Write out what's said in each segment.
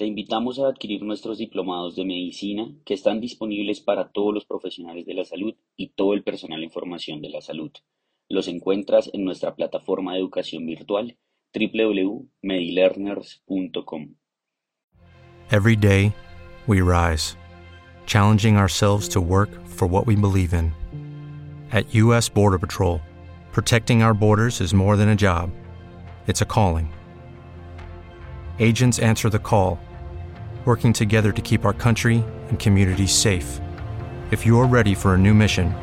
Te invitamos a adquirir nuestros diplomados de medicina que están disponibles para todos los profesionales de la salud y todo el personal en formación de la salud. Los encuentras en nuestra plataforma de educación virtual www.medilearners.com. Every day, we rise, challenging ourselves to work for what we believe in. At U.S. Border Patrol, protecting our borders is more than a job, it's a calling. Agents answer the call working together to keep our country and communities safe. If you're ready for a new mission,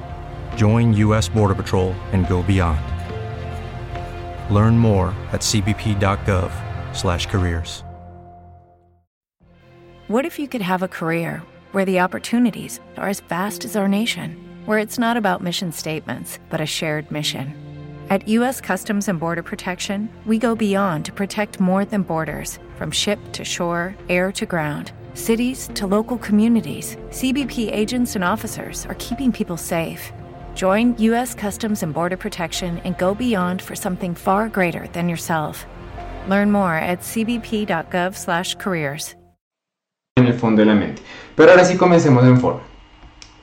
join U.S. Border Patrol and go beyond. Learn more at cbp.gov/careers. What if you could have a career where the opportunities are as vast as our nation, where it's not about mission statements, but a shared mission? At U.S. Customs and Border Protection, we go beyond to protect more than borders from ship to shore, air to ground, cities to local communities. CBP agents and officers are keeping people safe. Join U.S. Customs and Border Protection and go beyond for something far greater than yourself. Learn more at cbp.gov/careers. En el fondo de la mente. Pero ahora sí comencemos en forma.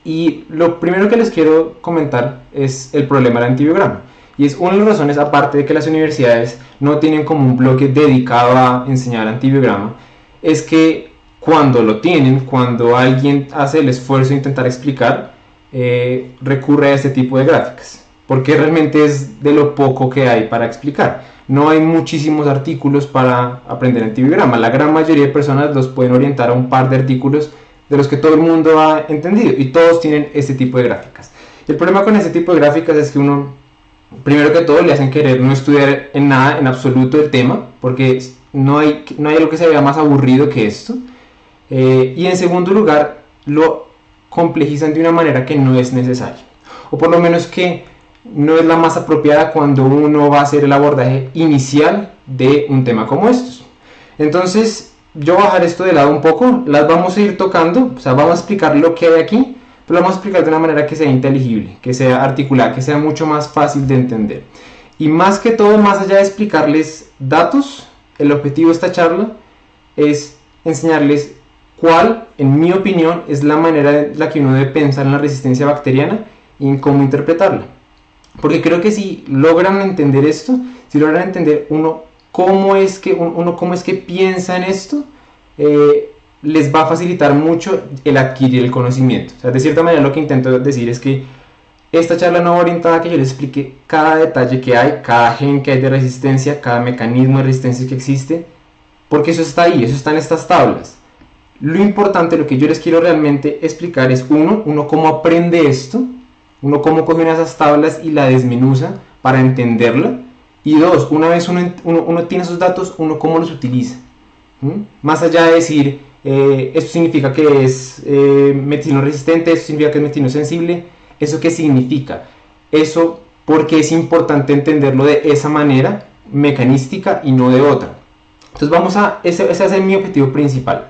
Y lo primero que les quiero comentar es el problema del antibiograma. Y es una de las razones, aparte de que las universidades no tienen como un bloque dedicado a enseñar antibiograma, es que cuando lo tienen, cuando alguien hace el esfuerzo de intentar explicar, eh, recurre a este tipo de gráficas, porque realmente es de lo poco que hay para explicar. No hay muchísimos artículos para aprender antibiograma. La gran mayoría de personas los pueden orientar a un par de artículos de los que todo el mundo ha entendido y todos tienen este tipo de gráficas. El problema con este tipo de gráficas es que uno primero que todo le hacen querer no estudiar en nada, en absoluto el tema, porque no hay, no hay algo que se vea más aburrido que esto. Eh, y en segundo lugar, lo complejizan de una manera que no es necesaria, o por lo menos que no es la más apropiada cuando uno va a hacer el abordaje inicial de un tema como estos. Entonces, yo bajar esto de lado un poco, las vamos a ir tocando, o sea, vamos a explicar lo que hay aquí, pero lo vamos a explicar de una manera que sea inteligible, que sea articulada, que sea mucho más fácil de entender. Y más que todo, más allá de explicarles datos, el objetivo de esta charla es enseñarles cuál, en mi opinión, es la manera en la que uno debe pensar en la resistencia bacteriana y en cómo interpretarla. Porque creo que si logran entender esto, si logran entender uno cómo es que, uno, cómo es que piensa en esto, eh, les va a facilitar mucho el adquirir el conocimiento. O sea, de cierta manera lo que intento decir es que esta charla no va orientada a que yo les explique cada detalle que hay, cada gen que hay de resistencia, cada mecanismo de resistencia que existe, porque eso está ahí, eso está en estas tablas. Lo importante, lo que yo les quiero realmente explicar es uno, uno cómo aprende esto, uno cómo coge una de esas tablas y la desmenuza para entenderla, y dos, una vez uno, uno, tiene esos datos, uno cómo los utiliza. Más allá de decir, eh, esto significa que es eh, resistente, esto significa que es metino sensible. ¿Eso qué significa? Eso porque es importante entenderlo de esa manera mecanística y no de otra. Entonces vamos a, ese, ese es mi objetivo principal.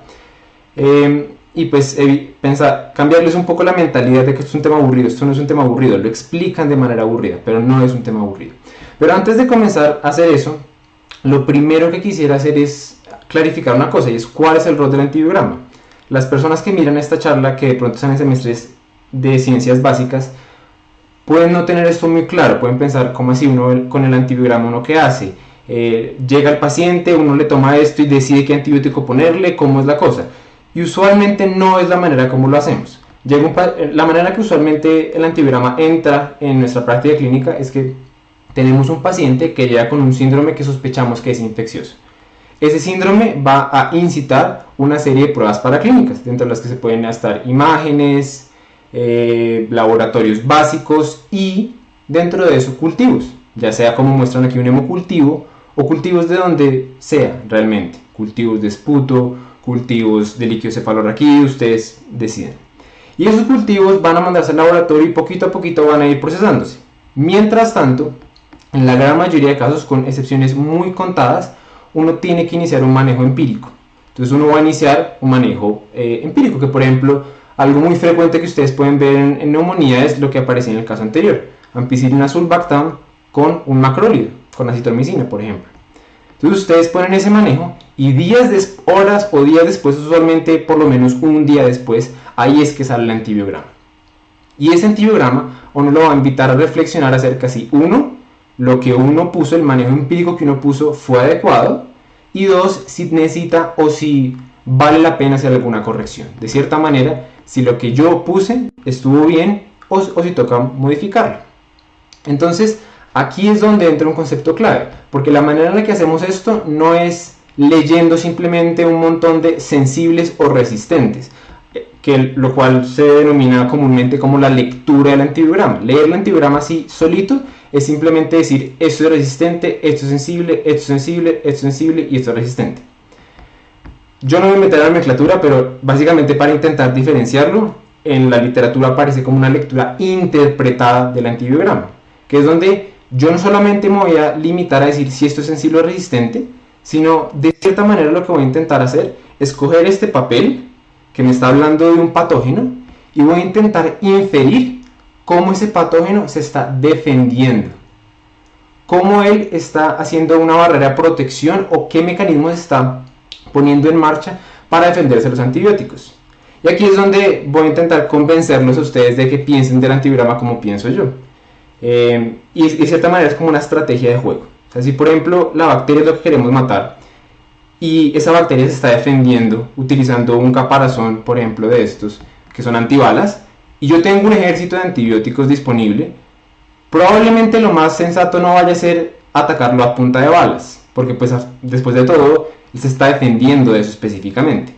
Em, y pues pensar, cambiarles un poco la mentalidad de que esto es un tema aburrido. Esto no es un tema aburrido, lo explican de manera aburrida, pero no es un tema aburrido. Pero antes de comenzar a hacer eso, lo primero que quisiera hacer es clarificar una cosa y es cuál es el rol del antibiograma. Las personas que miran esta charla, que de pronto están en semestres de ciencias básicas, pueden no tener esto muy claro, pueden pensar cómo así uno con el antibiograma uno qué hace. eh, llega el paciente, uno le toma esto y decide qué antibiótico ponerle, cómo es la cosa. Y usualmente no es la manera como lo hacemos. Eh, la manera que usualmente el antibiograma entra en nuestra práctica clínica es que tenemos un paciente que llega con un síndrome que sospechamos que es infeccioso. Ese síndrome va a incitar una serie de pruebas paraclínicas, dentro de las que se pueden estar imágenes, eh, laboratorios básicos y dentro de eso cultivos, ya sea como muestran aquí un hemocultivo o cultivos de donde sea realmente, cultivos de esputo, cultivos de líquido cefalorraquídeo, ustedes deciden. Y esos cultivos van a mandarse al laboratorio y poquito a poquito van a ir procesándose. Mientras tanto, en la gran mayoría de casos, con excepciones muy contadas, uno tiene que iniciar un manejo empírico. Entonces uno va a iniciar un manejo eh, empírico, que por ejemplo, algo muy frecuente que ustedes pueden ver en, neumonía es lo que aparece en el caso anterior. Ampicilina sulbactam con un macrólido, con acitromicina, por ejemplo. Entonces ustedes ponen ese manejo y días, horas o días después, usualmente por lo menos un día después, ahí es que sale el antibiograma. Y ese antibiograma uno lo va a invitar a reflexionar acerca si uno, lo que uno puso, el manejo empírico que uno puso fue adecuado y dos, si necesita o si vale la pena hacer alguna corrección. De cierta manera, si lo que yo puse estuvo bien o, si toca modificarlo. Entonces, aquí es donde entra un concepto clave, porque la manera en la que hacemos esto no es leyendo simplemente un montón de sensibles o resistentes, que lo cual se denomina comúnmente como la lectura del antibiograma. Leer el antibiograma así solito es simplemente decir esto es resistente, esto es sensible, esto es sensible, esto es sensible y esto es resistente. Yo no me a la nomenclatura, pero básicamente para intentar diferenciarlo, en la literatura aparece como una lectura interpretada del antibiograma, que es donde yo no solamente me voy a limitar a decir si esto es sensible o resistente, sino de cierta manera lo que voy a intentar hacer es coger este papel que me está hablando de un patógeno y voy a intentar inferir cómo ese patógeno se está defendiendo, cómo él está haciendo una barrera de protección o qué mecanismos está poniendo en marcha para defenderse de los antibióticos. Y aquí es donde voy a intentar convencerlos a ustedes de que piensen del antibiograma como pienso yo. Eh, y de cierta manera es como una estrategia de juego. O si por ejemplo la bacteria es lo que queremos matar y esa bacteria se está defendiendo utilizando un caparazón, por ejemplo, de estos, que son antibalas, y yo tengo un ejército de antibióticos disponible, probablemente lo más sensato no vaya a ser atacarlo a punta de balas, porque pues después de todo, él se está defendiendo de eso específicamente.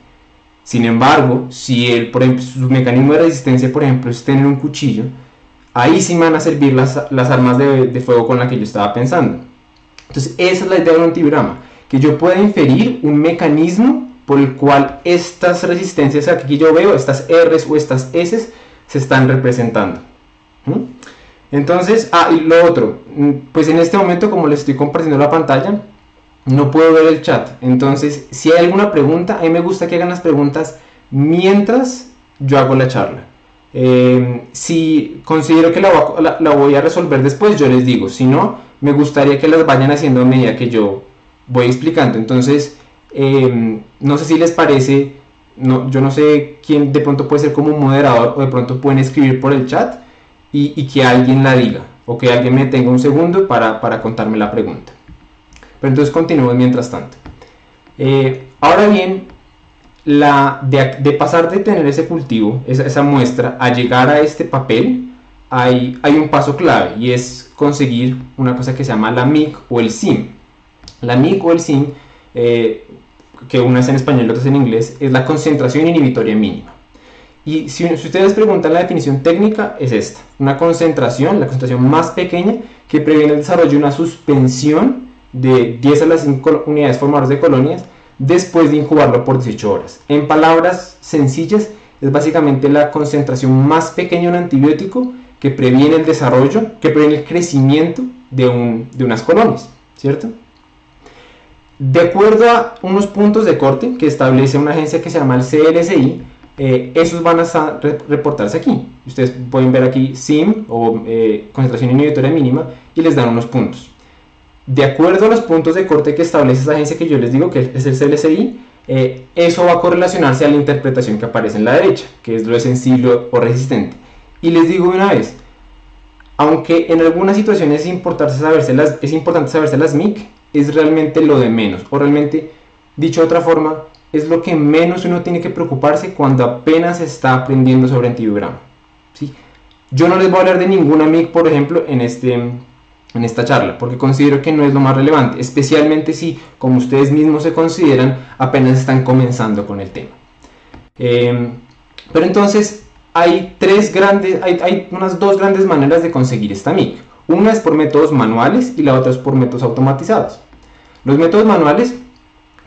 Sin embargo, si él, por ejemplo, su mecanismo de resistencia, por ejemplo, es tener un cuchillo, ahí sí van a servir las, las armas de, de, fuego con las que yo estaba pensando. Entonces, esa es la idea de un antibiograma, que yo pueda inferir un mecanismo por el cual estas resistencias aquí yo veo, estas R's o estas S, se están representando. Entonces, ah, y lo otro, mm, pues en este momento como les estoy compartiendo la pantalla, no puedo ver el chat. Entonces, si hay alguna pregunta, a mí me gusta que hagan las preguntas mientras yo hago la charla. Em, si considero que la, voy a resolver después, yo les digo. Si no, me gustaría que las vayan haciendo a medida que yo voy explicando. Entonces, em, no sé si les parece no, yo no sé quién de pronto puede ser como un moderador o de pronto pueden escribir por el chat y, que alguien la diga o que alguien me tenga un segundo para, contarme la pregunta. Pero entonces continuemos mientras tanto. Eh, ahora bien, la, de, pasar de tener ese cultivo, esa, muestra, a llegar a este papel, hay, hay un paso clave y es conseguir una cosa que se llama la MIC o el SIM. La MIC o el SIM que una es en español y otra es en inglés, es la concentración inhibitoria mínima. Y si, ustedes preguntan la definición técnica, es esta. Una concentración, la concentración más pequeña, que previene el desarrollo de una suspensión de 10 a las 5 unidades formadoras de colonias después de incubarlo por 18 horas. En palabras sencillas, es básicamente la concentración más pequeña de un antibiótico que previene el desarrollo, que previene el crecimiento de, un, de unas colonias, ¿cierto? De acuerdo a unos puntos de corte que establece una agencia que se llama el CLSI, eh, esos van a reportarse aquí. Ustedes pueden ver aquí SIM o eh, concentración inhibitoria mínima y les dan unos puntos. De acuerdo a los puntos de corte que establece esa agencia que yo les digo que es el CLSI, eh, eso va a correlacionarse a la interpretación que aparece en la derecha, que es lo sensible o resistente. Y les digo una vez, aunque en algunas situaciones es saberse las, es importante saberse las MIC, es realmente lo de menos, o realmente, dicho de otra forma, es lo que menos uno tiene que preocuparse cuando apenas está aprendiendo sobre antibiograma. ¿sí? Yo no les voy a hablar de ninguna MIG, por ejemplo, en, este, en esta charla, porque considero que no es lo más relevante, especialmente si, como ustedes mismos se consideran, apenas están comenzando con el tema. Eh, pero entonces, hay tres grandes, hay, hay, unas dos grandes maneras de conseguir esta MIG. Una es por métodos manuales y la otra es por métodos automatizados. Los métodos manuales,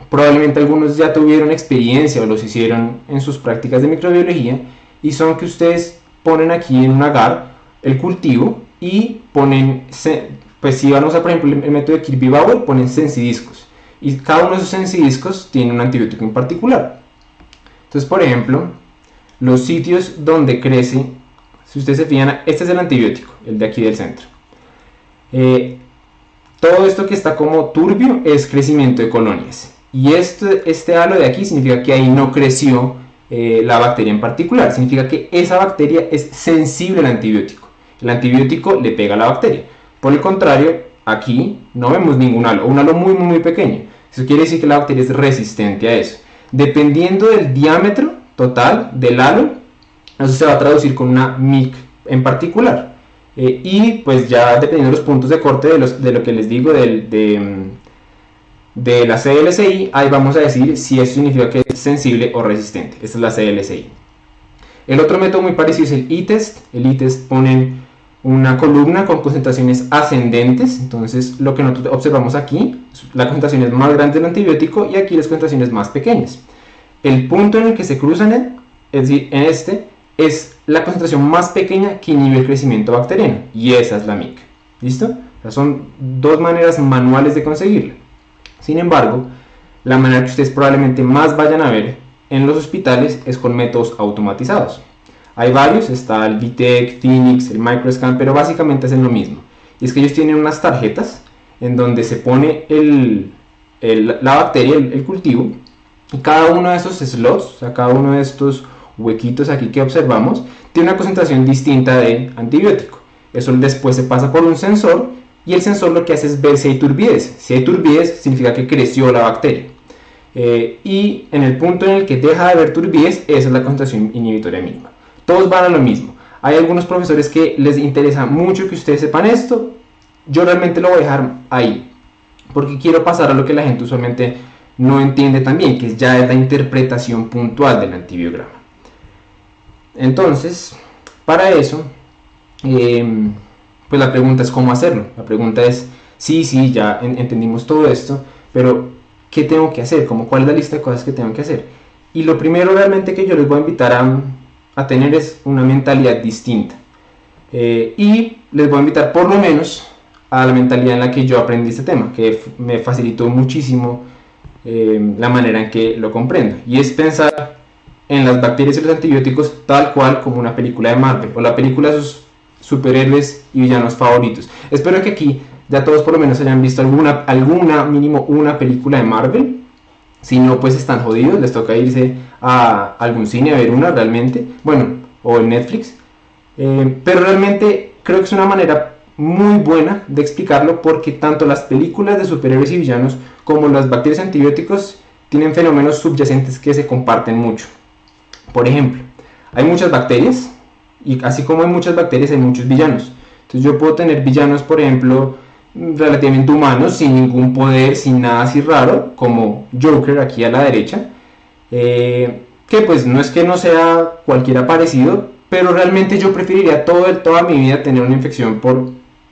probablemente algunos ya tuvieron experiencia o los hicieron en sus prácticas de microbiología y son que ustedes ponen aquí en un agar el cultivo y ponen, pues si van a por ejemplo el método de Kirby-Bauer, ponen sensidiscos y cada uno de esos sensidiscos tiene un antibiótico en particular. Entonces, por ejemplo, los sitios donde crece, si ustedes se fijan, este es el antibiótico, el de aquí del centro. Eh, todo esto que está como turbio es crecimiento de colonias. Y este, este halo de aquí significa que ahí no creció eh, la bacteria en particular. Significa que esa bacteria es sensible al antibiótico. El antibiótico le pega a la bacteria. Por el contrario, aquí no vemos ningún halo, un halo muy, muy, muy pequeño. Eso quiere decir que la bacteria es resistente a eso. Dependiendo del diámetro total del halo, eso se va a traducir con una MIC en particular. Eh, y pues ya dependiendo de los puntos de corte de, los, de lo que les digo del, de, de, la CLSI, ahí vamos a decir si eso significa que es sensible o resistente. Esta es la CLSI. El otro método muy parecido es el e-test. El e-test ponen una columna con concentraciones ascendentes. Entonces lo que nosotros observamos aquí, la concentración es más grande del antibiótico y aquí las concentraciones más pequeñas. El punto en el que se cruzan, es decir, en este, es la concentración más pequeña que inhibe el crecimiento bacteriano. Y esa es la MIC. ¿Listo? son dos maneras manuales de conseguirlo. Sin embargo, la manera que ustedes probablemente más vayan a ver en los hospitales es con métodos automatizados. Hay varios, está el VTEC, Phoenix, el Microscan, pero básicamente hacen lo mismo. Y es que ellos tienen unas tarjetas en donde se pone el, la bacteria, el, cultivo, y cada uno de esos slots, o sea, cada uno de estos huequitos aquí que observamos, tiene una concentración distinta de antibiótico. Eso después se pasa por un sensor y el sensor lo que hace es ver si hay turbidez. Si hay turbidez significa que creció la bacteria. Eh, y en el punto en el que deja de haber turbidez, esa es la concentración inhibitoria mínima. Todos van a lo mismo. Hay algunos profesores que les interesa mucho que ustedes sepan esto. Yo realmente lo voy a dejar ahí. Porque quiero pasar a lo que la gente usualmente no entiende también, que ya es la interpretación puntual del antibiograma. Entonces, para eso, em, pues la pregunta es cómo hacerlo. La pregunta es, sí, sí, ya entendimos todo esto, pero ¿qué tengo que hacer? Como, ¿Cuál es la lista de cosas que tengo que hacer? Y lo primero realmente que yo les voy a invitar a, tener es una mentalidad distinta. Eh, y les voy a invitar por lo menos a la mentalidad en la que yo aprendí este tema, que me facilitó muchísimo eh, la manera en que lo comprendo. Y es pensar en las bacterias y los antibióticos tal cual como una película de Marvel o la película de sus superhéroes y villanos favoritos. Espero que aquí ya todos por lo menos hayan visto alguna, alguna mínimo una película de Marvel. Si no, pues están jodidos, les toca irse a algún cine a ver una realmente, bueno, o en Netflix. Eh, pero realmente creo que es una manera muy buena de explicarlo porque tanto las películas de superhéroes y villanos como las bacterias antibióticos tienen fenómenos subyacentes que se comparten mucho. Por ejemplo, hay muchas bacterias y así como hay muchas bacterias hay muchos villanos. Entonces yo puedo tener villanos, por ejemplo, relativamente humanos, sin ningún poder, sin nada así raro, como Joker aquí a la derecha, eh, que pues no es que no sea cualquiera parecido, pero realmente yo preferiría toda mi vida tener una infección por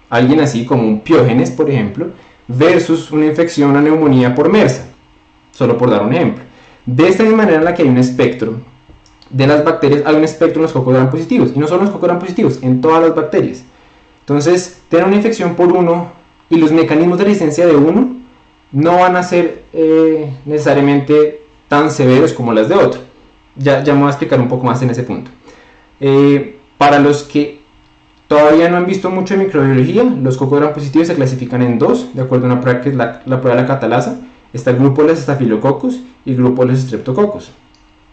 alguien así como un piógenes, por ejemplo, versus una infección, una neumonía por MERSA, solo por dar un ejemplo. De esta misma manera en la que hay un espectro de las bacterias, hay un espectro en los cocos gram positivos, y no solo en los cocos gram positivos, en todas las bacterias. Entonces, tener una infección por uno y los mecanismos de resistencia de uno no van a ser eh, necesariamente tan severos como las de otro. Ya, ya me voy a explicar un poco más en ese punto. Eh, para los que todavía no han visto mucho de microbiología, los cocos positivos se clasifican en dos, de acuerdo a una prueba que es la, prueba de la catalasa. Está el grupo de los estafilococos y el grupo de los streptococos.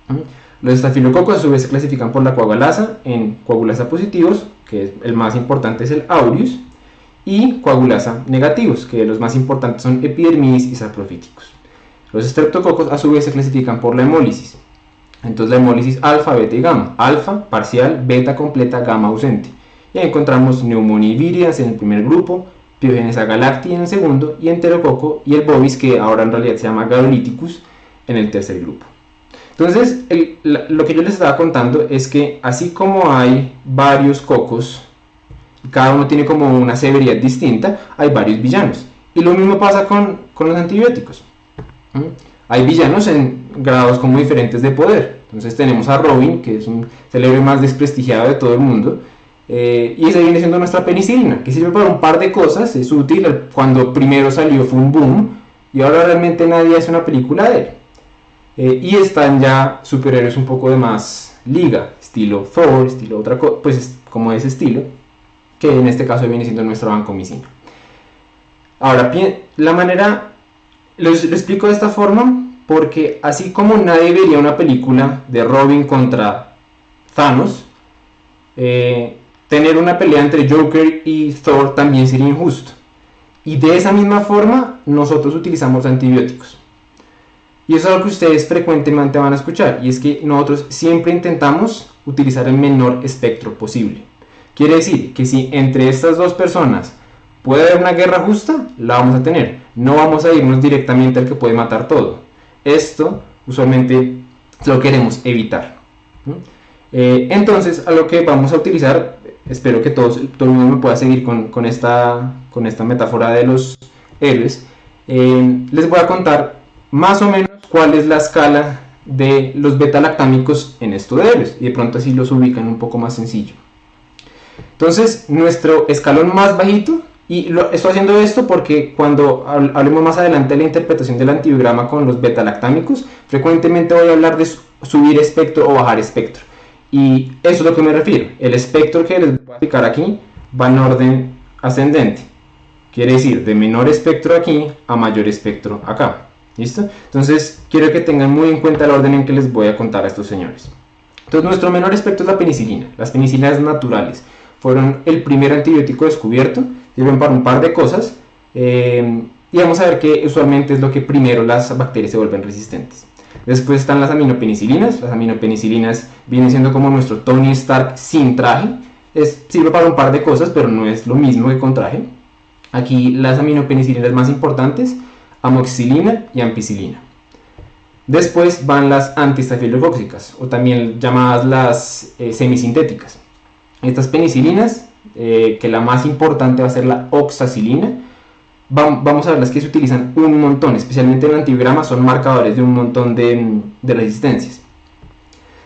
¿Mm? Los estafilococos a su vez se clasifican por la coagulasa en coagulasa positivos, que es, el más importante es el aureus, y coagulasa negativos, que los más importantes son epidermidis y saprofíticos. Los estreptococos a su vez se clasifican por la hemólisis. Entonces la hemólisis alfa, beta y gamma. Alfa parcial, beta completa, gamma ausente. Y encontramos neumonía en el primer grupo, Piogenesa galacti en el segundo y enterococo y el bovis que ahora en realidad se llama Galolyticus en el tercer grupo. Entonces, lo que yo les estaba contando es que así como hay varios cocos, cada uno tiene como una severidad distinta, hay varios villanos. Y lo mismo pasa con, con los antibióticos. Hay villanos en grados como diferentes de poder. Entonces tenemos a Robin, que es un célebre más desprestigiado de todo el mundo, eh, y esa viene siendo nuestra penicilina, que sirve para un par de cosas, es útil, cuando primero salió fue un boom, y ahora realmente nadie hace una película de él. Eh, y están ya superhéroes un poco de más liga, estilo Thor, estilo otra cosa, pues como ese estilo, que en este caso viene siendo nuestra vancomicina. Ahora, la manera, lo, lo explico de esta forma, porque así como nadie vería una película de Robin contra Thanos, eh, tener una pelea entre Joker y Thor también sería injusto. Y de esa misma forma nosotros utilizamos antibióticos. Y eso es algo que ustedes frecuentemente van a escuchar, y es que nosotros siempre intentamos utilizar el menor espectro posible. Quiere decir que si entre estas dos personas puede haber una guerra justa, la vamos a tener. No vamos a irnos directamente al que puede matar todo. Esto usualmente lo queremos evitar. Eh, entonces, a lo que vamos a utilizar espero que todos, todo el mundo me pueda seguir con, esta, con esta metáfora de los héroes. Eh, les voy a contar más o menos cuál es la escala de los beta-lactámicos en estos y de pronto así los ubican un poco más sencillo. Entonces, nuestro escalón más bajito, y lo, estoy haciendo esto porque cuando hablemos más adelante de la interpretación del antibiograma con los beta-lactámicos, frecuentemente voy a hablar de subir espectro o bajar espectro. Y eso es lo que me refiero. El espectro que les voy a explicar aquí va en orden ascendente. Quiere decir, de menor espectro aquí a mayor espectro acá. ¿Listo? Entonces, quiero que tengan muy en cuenta el orden en que les voy a contar a estos señores. Entonces, nuestro menor espectro es la penicilina. Las penicilinas naturales fueron el primer antibiótico descubierto. Sirven para un par de cosas. Eh, y vamos a ver que usualmente es lo que primero las bacterias se vuelven resistentes. Después están las aminopenicilinas. Las aminopenicilinas vienen siendo como nuestro Tony Stark sin traje. Es, sirve para un par de cosas, pero no es lo mismo que con traje. Aquí las aminopenicilinas más importantes, amoxicilina y ampicilina. Después van las antiestafilocóxicas, o también llamadas las eh, semisintéticas. Estas penicilinas, eh, que la más importante va a ser la oxacilina, vamos a ver las que se utilizan un montón, especialmente en el antibiograma, son marcadores de un montón de, resistencias.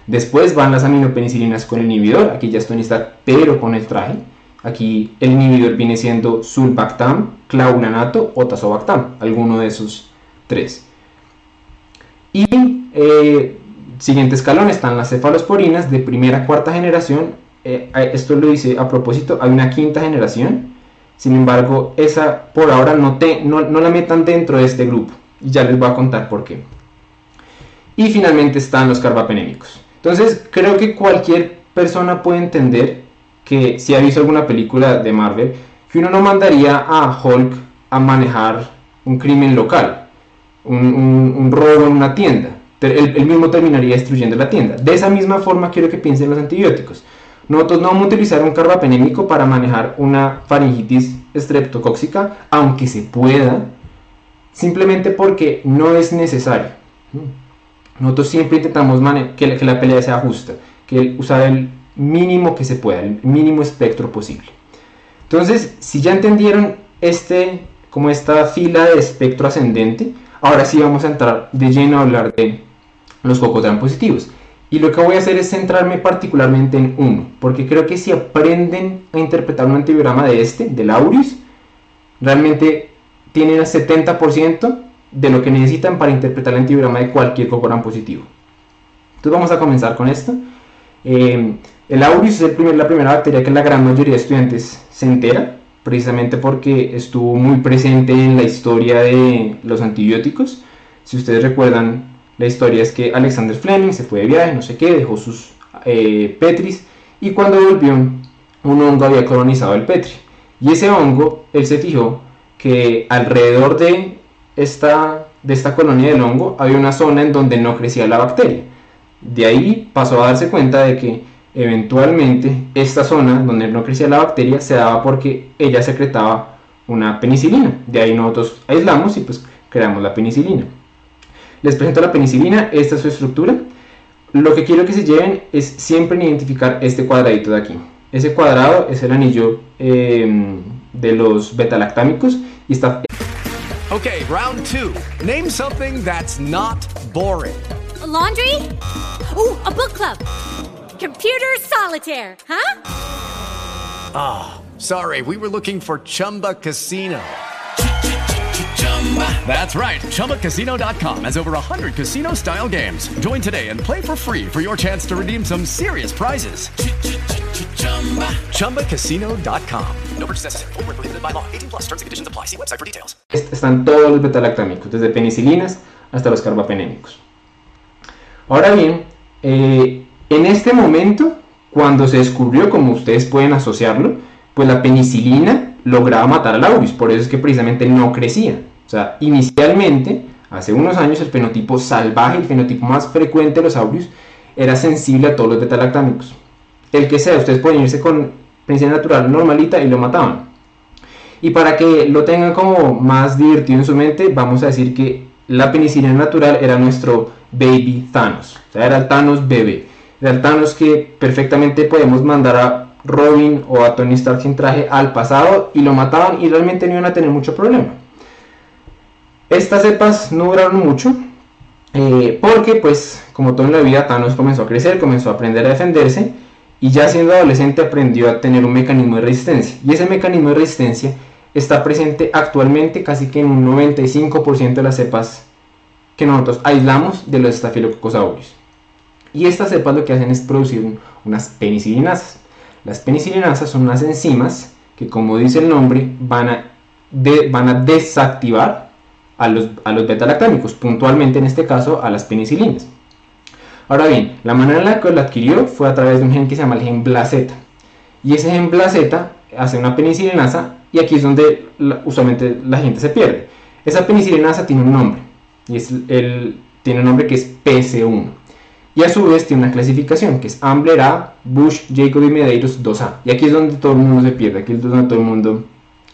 Después van las aminopenicilinas con el inhibidor, aquí ya esto está, pero con el traje. Aquí el inhibidor viene siendo sulbactam, claulanato o tazobactam, alguno de esos tres. Y eh, siguiente escalón están las cefalosporinas de primera cuarta generación. Eh, esto lo dice a propósito, hay una quinta generación sin embargo, esa por ahora no, te, no, la metan dentro de este grupo. Y ya les voy a contar por qué. Y finalmente están los carbapenémicos. Entonces, creo que cualquier persona puede entender que si ha visto alguna película de Marvel, que uno no mandaría a Hulk a manejar un crimen local, un, robo en una tienda. Él, mismo terminaría destruyendo la tienda. De esa misma forma quiero que piensen los antibióticos. Nosotros no vamos a utilizar un carbapenémico para manejar una faringitis estreptocóxica, aunque se pueda, simplemente porque no es necesario. Nosotros siempre intentamos que la, que la pelea sea justa, que usar el mínimo que se pueda, el mínimo espectro posible. Entonces, si ya entendieron este, como esta fila de espectro ascendente, ahora sí vamos a entrar de lleno a hablar de los cocotran positivos. Y lo que voy a hacer es centrarme particularmente en uno, porque creo que si aprenden a interpretar un antibiograma de este, del Aureus, realmente tienen el 70% de lo que necesitan para interpretar el antibiograma de cualquier cocorán positivo. Entonces vamos a comenzar con esto. Eh, el Aureus es la primera bacteria que la gran mayoría de estudiantes se entera, precisamente porque estuvo muy presente en la historia de los antibióticos. Si ustedes recuerdan, la historia es que Alexander Fleming se fue de viaje, no sé qué, dejó sus eh, petris y cuando volvió un hongo había colonizado el petri. Y ese hongo él se fijó que alrededor de esta, de esta colonia del hongo había una zona en donde no crecía la bacteria. De ahí pasó a darse cuenta de que eventualmente esta zona donde no crecía la bacteria se daba porque ella secretaba una penicilina. De ahí nosotros aislamos y pues creamos la penicilina. Les presento la penicilina, esta es su estructura. Lo que quiero que se lleven es siempre identificar este cuadradito de aquí. Ese cuadrado es el anillo eh, de los betalactámicos y está... Ok, round two. Name something that's not boring. A laundry? A book club. Computer solitaire, huh? Ah, oh, sorry, we were looking for Chumba Casino. That's right. ChumbaCasino.com has over 100 casino style games. Join today and play for free for your chance to redeem some serious prizes. ChumbaCasino.com. No purchase necessary. Full prohibited by law. 18 plus terms and conditions apply. See website for details. Están todos los betalactámicos, desde penicilinas hasta los carbapenémicos. Ahora bien, eh, en este momento, cuando se descubrió, como ustedes pueden asociarlo, pues la penicilina lograba matar al auris, por eso es que precisamente no crecía. O sea, inicialmente, hace unos años, el fenotipo salvaje, el fenotipo más frecuente de los aureus, era sensible a todos los betalactámicos. El que sea, ustedes pueden irse con penicilina natural normalita y lo mataban. Y para que lo tengan como más divertido en su mente, vamos a decir que la penicilina natural era nuestro baby Thanos. O sea, era el Thanos bebé. Era el Thanos que perfectamente podemos mandar a Robin o a Tony Stark sin traje al pasado y lo mataban y realmente no iban a tener mucho problema. Estas cepas no duraron mucho, eh, porque pues como todo en la vida Thanos comenzó a crecer, comenzó a aprender a defenderse y ya siendo adolescente aprendió a tener un mecanismo de resistencia. Y ese mecanismo de resistencia está presente actualmente casi que en un 95% de las cepas que nosotros aislamos de los Staphylococcus aureus. Y estas cepas lo que hacen es producir unas penicilinasas. Las penicilinasas son unas enzimas que como dice el nombre van a, desactivar a los, a los beta-lactámicos, puntualmente en este caso a las penicilinas. Ahora bien, la manera en la que lo adquirió fue a través de un gen que se llama el gen BLAZ. Y ese gen BLAZ hace una penicilinasa y aquí es donde usualmente la gente se pierde. Esa penicilinasa tiene un nombre y es el, tiene un nombre que es PC1. Y a su vez tiene una clasificación que es Ambler A, Bush, Jacob y Medeiros 2A. Y aquí es donde todo el mundo se pierde, aquí es donde todo el mundo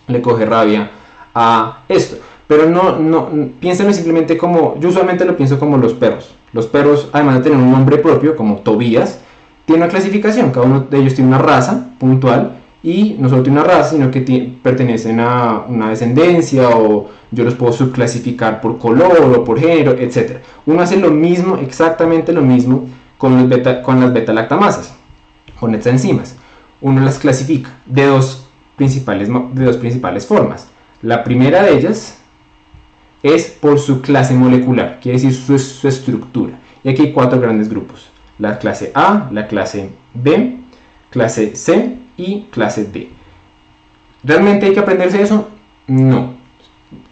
le coge rabia a esto. Pero no, no, piénsenlo simplemente como, yo usualmente lo pienso como los perros. Los perros, además de tener un nombre propio, como Tobías, tienen una clasificación, cada uno de ellos tiene una raza puntual y no solo tiene una raza, sino que pertenecen a una descendencia o yo los puedo subclasificar por color o por género, etc. Uno hace lo mismo, exactamente lo mismo con, las beta-lactamasas, con estas enzimas. Uno las clasifica de dos principales, de dos principales formas. La primera de ellas es por su clase molecular, quiere decir su, estructura. Y aquí hay cuatro grandes grupos. La clase A, la clase B, clase C y clase D. ¿Realmente hay que aprenderse eso? No.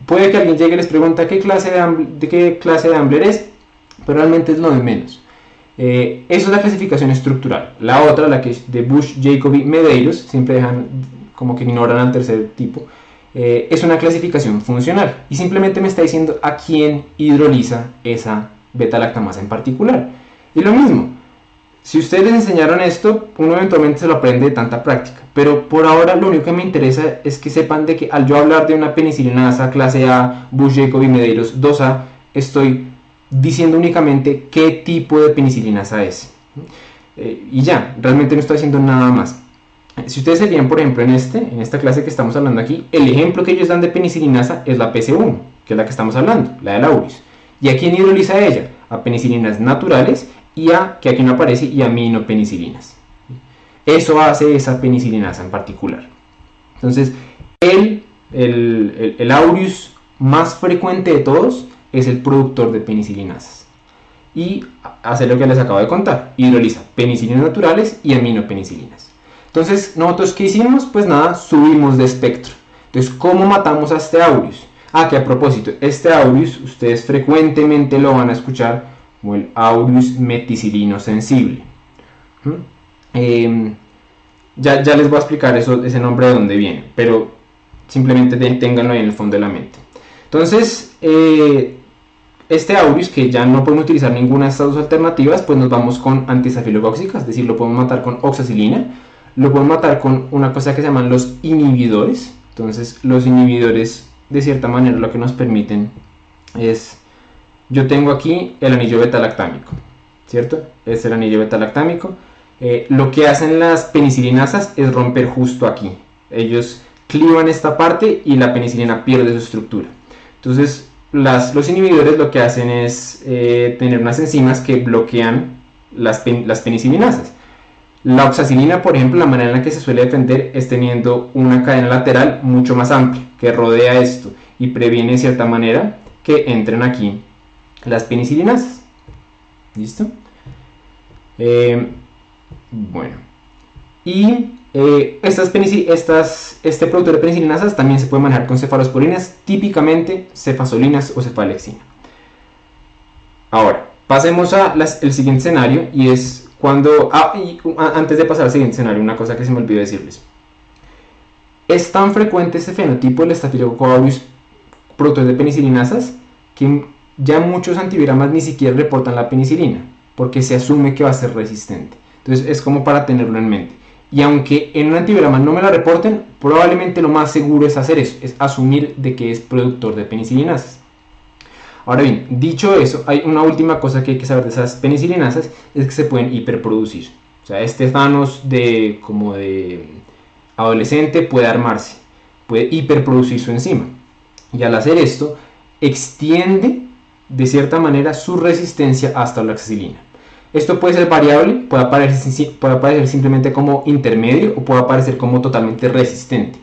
Puede que alguien llegue y les pregunte qué clase de, qué clase de Ambler es, pero realmente es lo de menos. Eh, eso es la clasificación estructural. La otra, la que es de Bush, Jacobi, Medeiros, siempre dejan como que ignoran al tercer tipo, eh, es una clasificación funcional y simplemente me está diciendo a quién hidroliza esa beta-lactamasa en particular. Y lo mismo, si ustedes les enseñaron esto, uno eventualmente se lo aprende de tanta práctica, pero por ahora lo único que me interesa es que sepan de que al yo hablar de una penicilinasa clase A, Bush, Jacob y Medeiros 2A, estoy diciendo únicamente qué tipo de penicilinasa es. Eh, y ya, realmente no estoy haciendo nada más. Si ustedes se por ejemplo, en, este, en esta clase que estamos hablando aquí, el ejemplo que ellos dan de penicilinasa es la PC1, que es la que estamos hablando, la de auris. ¿Y a quién hidroliza ella? A penicilinas naturales y a, que aquí no aparece, y aminopenicilinas. Eso hace esa penicilinasa en particular. Entonces, el, el, el, aureus más frecuente de todos es el productor de penicilinasas. Y hace lo que les acabo de contar, hidroliza penicilinas naturales y aminopenicilinas. Entonces, ¿nosotros qué hicimos? Pues nada, subimos de espectro. Entonces, ¿cómo matamos a este aureus? Ah, que a propósito, este aureus ustedes frecuentemente lo van a escuchar como el aureus meticilino sensible. ¿Mm? Em, ya, ya, les voy a explicar eso, ese nombre de dónde viene, pero simplemente ténganlo ahí en el fondo de la mente. Entonces, eh, este aureus, que ya no podemos utilizar ninguna de estas dos alternativas, pues nos vamos con antisafilogóxicas, es decir, lo podemos matar con oxacilina, lo podemos matar con una cosa que se llaman los inhibidores. Entonces, los inhibidores, de cierta manera, lo que nos permiten es, yo tengo aquí el anillo beta-lactámico, ¿cierto? Es el anillo beta-lactámico. Eh, lo que hacen las penicilinasas es romper justo aquí. Ellos clivan esta parte y la penicilina pierde su estructura. Entonces, los inhibidores lo que hacen es eh, tener unas enzimas que bloquean las, las penicilinasas. La oxacilina, por ejemplo, la manera en la que se suele defender es teniendo una cadena lateral mucho más amplia que rodea esto y previene de cierta manera que entren aquí las penicilinasas. ¿Listo? Eh, bueno. Y eh, estas, estas, este producto de penicilinasas también se puede manejar con cefalosporinas, típicamente cefazolinas o cefalexina. Ahora, pasemos al siguiente escenario y es cuando... Ah, antes de pasar al siguiente escenario, una cosa que se me olvidó decirles. Es tan frecuente este fenotipo del Staphylococcus aureus productos de penicilinasas que ya muchos antiviromas ni siquiera reportan la penicilina porque se asume que va a ser resistente. Entonces es como para tenerlo en mente. Y aunque en un antiviroma no me la reporten, probablemente lo más seguro es hacer eso, es asumir de que es productor de penicilinasas. Ahora bien, dicho eso, hay una última cosa que hay que saber de esas penicilinasas, es que se pueden hiperproducir. O sea, este Thanos de como de adolescente puede armarse, puede hiperproducir su enzima. Y al hacer esto, extiende de cierta manera su resistencia hasta la oxacilina. Esto puede ser variable, puede aparecer, simplemente como intermedio o puede aparecer como totalmente resistente.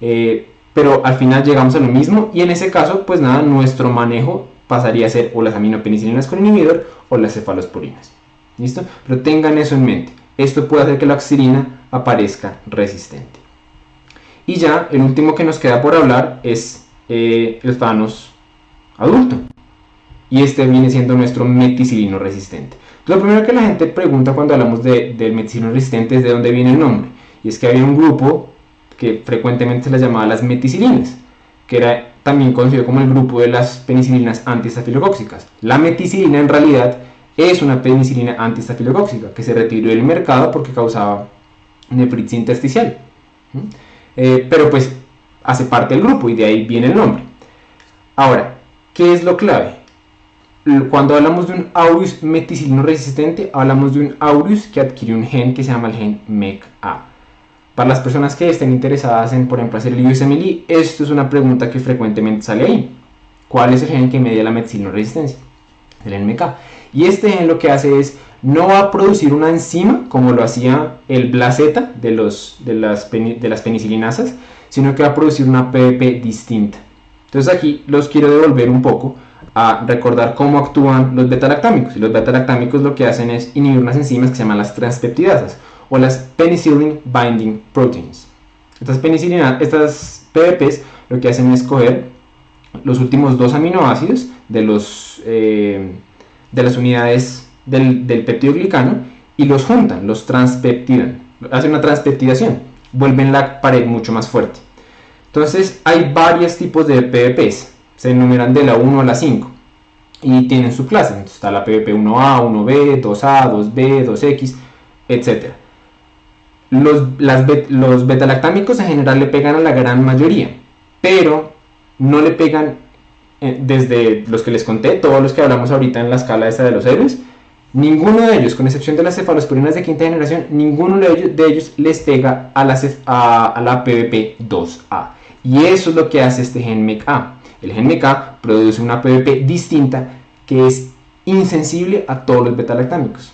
Eh, pero al final llegamos a lo mismo y en ese caso, pues nada, nuestro manejo pasaría a ser o las aminopenicilinas con inhibidor o las cefalosporinas. ¿Listo? Pero tengan eso en mente. Esto puede hacer que la oxirina aparezca resistente. Y ya, el último que nos queda por hablar es eh, el fanos adulto. Y este viene siendo nuestro meticilino resistente. Lo primero que la gente pregunta cuando hablamos de, del meticilino resistente es de dónde viene el nombre. Y es que había un grupo que frecuentemente se las llamaba las meticilinas, que era también conocido como el grupo de las penicilinas antiestafilocóxicas. La meticilina en realidad es una penicilina antiestafilocóxica que se retiró del mercado porque causaba nefritis intersticial. Eh, pero pues hace parte del grupo y de ahí viene el nombre. Ahora, ¿qué es lo clave? Cuando hablamos de un aureus meticilino resistente, hablamos de un aureus que adquiere un gen que se llama el gen MECA. Para las personas que estén interesadas en, por ejemplo, hacer el USMLE, esto es una pregunta que frecuentemente sale ahí. ¿Cuál es el gen que media la meticilino resistencia? El MECA. Y este gen lo que hace es, no va a producir una enzima como lo hacía el Blazeta de, los, de, las, de las penicilinasas, sino que va a producir una PVP distinta. Entonces aquí los quiero devolver un poco a recordar cómo actúan los beta-lactámicos. Y los beta-lactámicos lo que hacen es inhibir unas enzimas que se llaman las transpeptidasas o las penicillin binding proteins. Estas, penicilina, estas PBPs lo que hacen es coger los últimos dos aminoácidos de, los, eh, de las unidades del, del peptidoglicano y los juntan, los transpeptidan, hacen una transpeptidación, vuelven la pared mucho más fuerte. Entonces hay varios tipos de PBPs se enumeran de la 1 a la 5 y tienen su clase. Entonces está la PVP 1A, 1B, 2A, 2B, 2X, etc. Los, las, los betalactámicos en general le pegan a la gran mayoría, pero no le pegan eh, desde los que les conté, todos los que hablamos ahorita en la escala esta de los héroes, ninguno de ellos, con excepción de las cefalosporinas de quinta generación, ninguno de ellos, de ellos les pega a la, a, a la PVP 2A. Y eso es lo que hace este gen MEC-A el gen MK produce una PVP distinta que es insensible a todos los beta-lactámicos.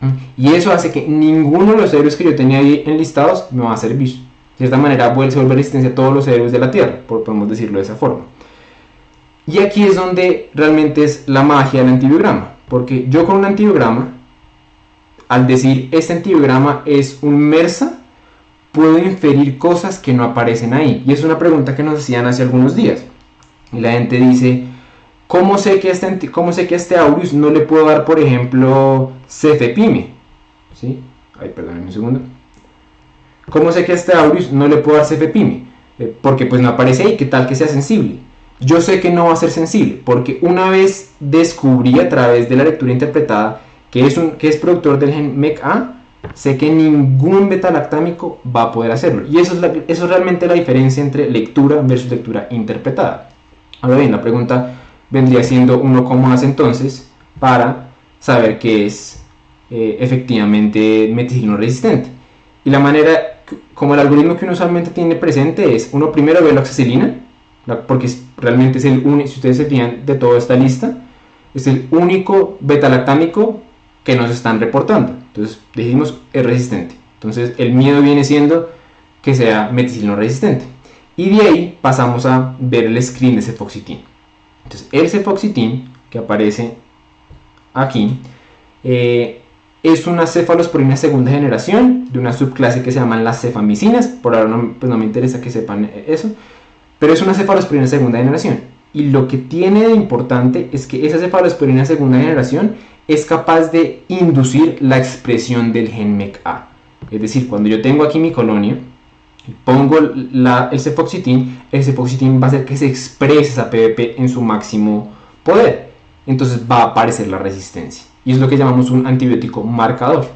¿Mm? Y eso hace que ninguno de los héroes que yo tenía ahí enlistados me va a servir. De cierta manera, se vuelve resistencia a todos los héroes de la Tierra, podemos decirlo de esa forma. Y aquí es donde realmente es la magia del antibiograma. Porque yo con un antibiograma, al decir este antibiograma es un MERSA, puedo inferir cosas que no aparecen ahí. Y es una pregunta que nos hacían hace algunos días. Y la gente dice, ¿cómo sé que este, cómo sé que este aureus no le puedo dar, por ejemplo, cefepime? ¿Sí? Ay, segundo. ¿Cómo sé que este aureus no le puedo dar cefepime? eh, porque pues no aparece ahí, ¿qué tal que sea sensible? Yo sé que no va a ser sensible, porque una vez descubrí a través de la lectura interpretada que es, un, que es productor del gen MECA, sé que ningún beta-lactámico va a poder hacerlo. Y eso es, eso es realmente la diferencia entre lectura versus lectura interpretada. Ahora bien, la pregunta vendría siendo uno cómo hace entonces para saber que es eh, efectivamente meticilino resistente. Y la manera, como el algoritmo que uno usualmente tiene presente es, uno primero ve la oxacilina, porque realmente es el único, si ustedes se fijan de toda esta lista, es el único beta-lactámico que nos están reportando. Entonces dijimos es resistente. Entonces el miedo viene siendo que sea meticilino resistente. Y de ahí pasamos a ver el screen de cefoxitin. Entonces el cefoxitin que aparece aquí eh, es una cefalosporina segunda generación de una subclase que se llaman las cefamicinas. Por ahora no, pues no me interesa que sepan eso. Pero es una cefalosporina segunda generación. Y lo que tiene de importante es que esa cefalosporina segunda generación es capaz de inducir la expresión del gen MECA. Es decir, cuando yo tengo aquí mi colonia, pongo la, el cefoxitin, el cefoxitin va a hacer que se exprese esa PVP en su máximo poder. Entonces va a aparecer la resistencia. Y es lo que llamamos un antibiótico marcador.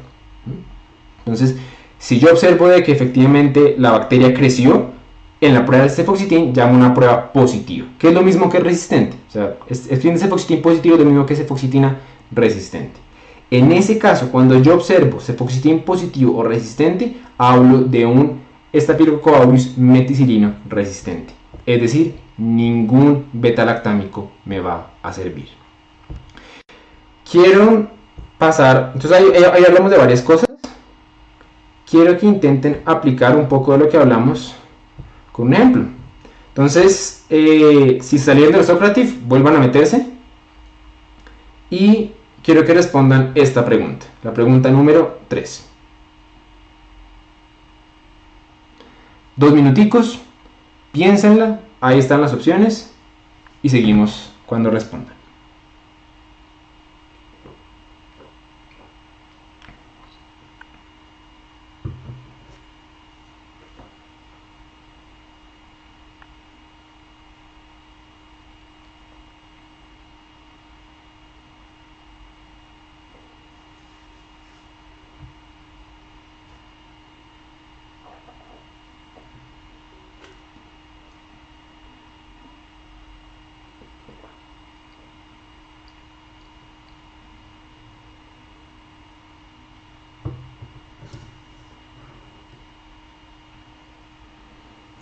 Entonces, si yo observo de que efectivamente la bacteria creció, en la prueba de cefoxitin llamo una prueba positiva, que es lo mismo que resistente. O sea, de cefoxitin positivo es lo mismo que cefoxitina resistente. En ese caso, cuando yo observo cefoxitin positivo o resistente, hablo de un Staphylococcus meticilino resistente. Es decir, ningún beta-lactámico me va a servir. Quiero pasar, entonces ahí, hablamos de varias cosas. Quiero que intenten aplicar un poco de lo que hablamos con un ejemplo. Entonces, eh, si salieron del Socrative, vuelvan a meterse y quiero que respondan esta pregunta, la pregunta número 3. Dos minuticos, piénsenla, ahí están las opciones y seguimos cuando respondan.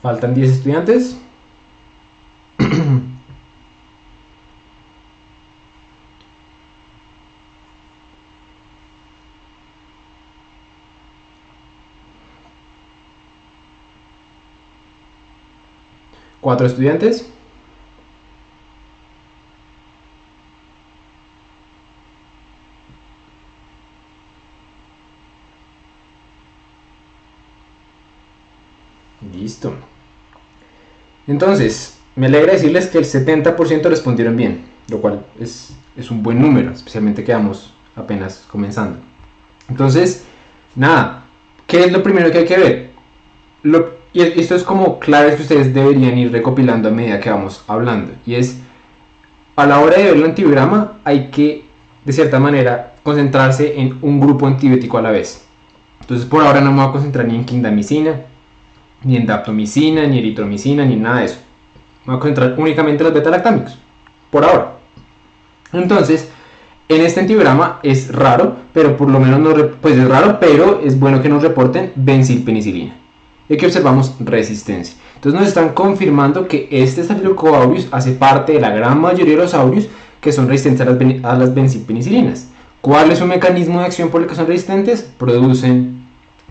Faltan 10 estudiantes. Cuatro estudiantes. Listo. Entonces, me alegra decirles que el 70% respondieron bien, lo cual es, un buen número, especialmente que vamos apenas comenzando. Entonces, nada, ¿qué es lo primero que hay que ver? y esto es como claves que ustedes deberían ir recopilando a medida que vamos hablando. Y es, a la hora de ver el antibiograma hay que, de cierta manera, concentrarse en un grupo antibiótico a la vez. Entonces, por ahora no me voy a concentrar ni en quindamicina, ni en daptomicina, ni eritromicina, ni nada de eso. A concentrar únicamente en los beta-lactámicos, por ahora. Entonces, en este antigrama es raro, pero por lo menos no, pues es raro, pero es bueno que nos reporten benzilpenicilina. Y aquí observamos resistencia. Entonces nos están confirmando que este Staphylococcus hace parte de la gran mayoría de los aureus que son resistentes a las, a las benzilpenicilinas. ¿Cuál es su mecanismo de acción por el que son resistentes? Producen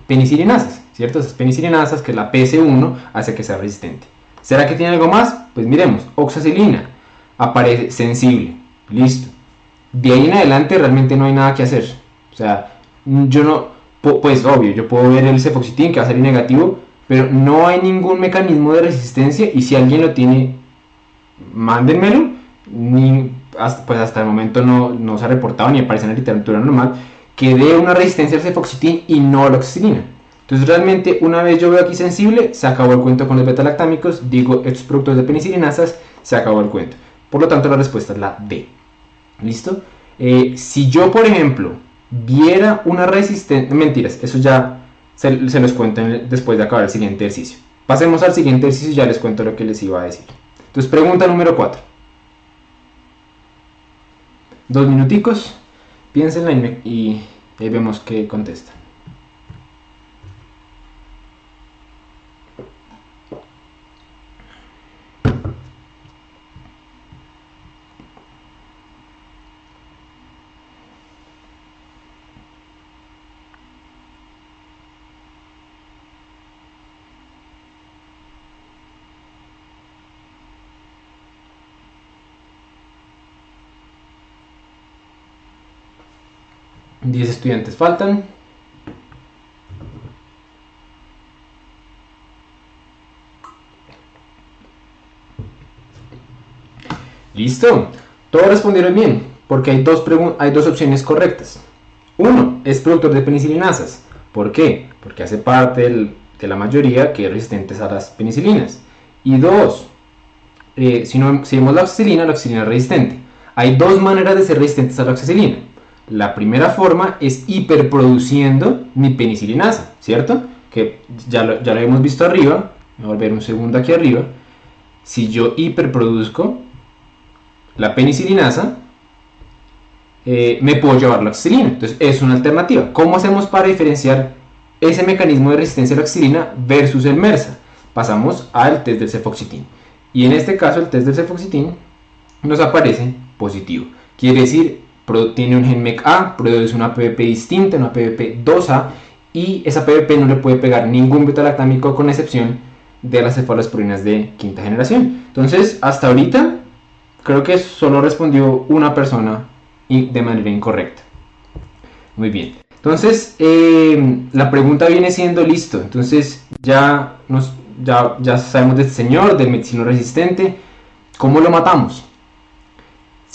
penicilinasas. ¿Cierto? Esas penicilinasas, que la PS1 hace que sea resistente. ¿Será que tiene algo más? Pues miremos, oxacilina, aparece sensible, listo. De ahí en adelante realmente no hay nada que hacer. O sea, yo no, pues obvio, yo puedo ver el cefoxitin que va a salir negativo, pero no hay ningún mecanismo de resistencia y si alguien lo tiene, mándenmelo. Ni, pues hasta el momento no, no se ha reportado ni aparece en la literatura normal que dé una resistencia al cefoxitin y no a la oxacilina. Entonces realmente una vez yo veo aquí sensible, se acabó el cuento con los beta-lactámicos, digo estos productos de penicilinasas, se acabó el cuento. Por lo tanto la respuesta es la D. ¿Listo? Eh, si yo, por ejemplo, viera una resistencia... Mentiras, eso ya se, se los cuento después de acabar el siguiente ejercicio. Pasemos al siguiente ejercicio y ya les cuento lo que les iba a decir. Entonces, pregunta número 4. Dos minuticos, piénsenla y, y, y vemos qué contesta. 10 estudiantes faltan. Listo. Todos respondieron bien, porque hay dos, hay dos opciones correctas. Uno, es productor de penicilinasas. ¿Por qué? Porque hace parte de la mayoría que es resistentes a las penicilinas. Y dos, eh, si, no, si vemos la oxacilina, la oxacilina es resistente. Hay dos maneras de ser resistentes a la oxacilina. La primera forma es hiperproduciendo mi penicilinasa, ¿cierto? Que ya lo, ya lo hemos visto arriba. Voy a volver un segundo aquí arriba. Si yo hiperproduzco la penicilinasa, eh, me puedo llevar la oxilina. Entonces es una alternativa. ¿Cómo hacemos para diferenciar ese mecanismo de resistencia a la oxilina versus el MERSA? Pasamos al test del cefoxitin. Y en este caso el test del cefoxitin nos aparece positivo. Quiere decir tiene un gen MEC-A, produce una PVP distinta, una PVP 2A, y esa PVP no le puede pegar ningún beta-lactámico con excepción de las cefalosporinas de quinta generación. Entonces, hasta ahorita, creo que solo respondió una persona de manera incorrecta. Muy bien. Entonces, eh, la pregunta viene siendo listo. Entonces, ya, nos, ya, ya sabemos señor, del medicino resistente. ¿Cómo lo matamos?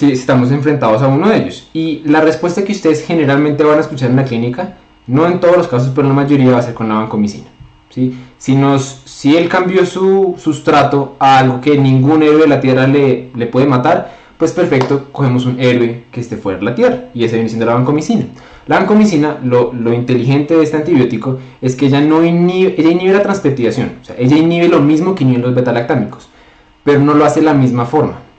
Si estamos enfrentados a uno de ellos. Y la respuesta que ustedes generalmente van a escuchar en la clínica, no en todos los casos, pero en la mayoría va a ser con la vancomicina. ¿sí? Si, nos, si él cambió su sustrato a algo que ningún héroe de la Tierra le, le puede matar, pues perfecto, cogemos un héroe que esté fuera de la Tierra. Y ese viene siendo la vancomicina. La vancomicina, lo, lo, inteligente de este antibiótico es que ella no inhibe, ella inhibe la transpeptidación. O sea, ella inhibe lo mismo que inhibe los betalactámicos, pero no lo hace de la misma forma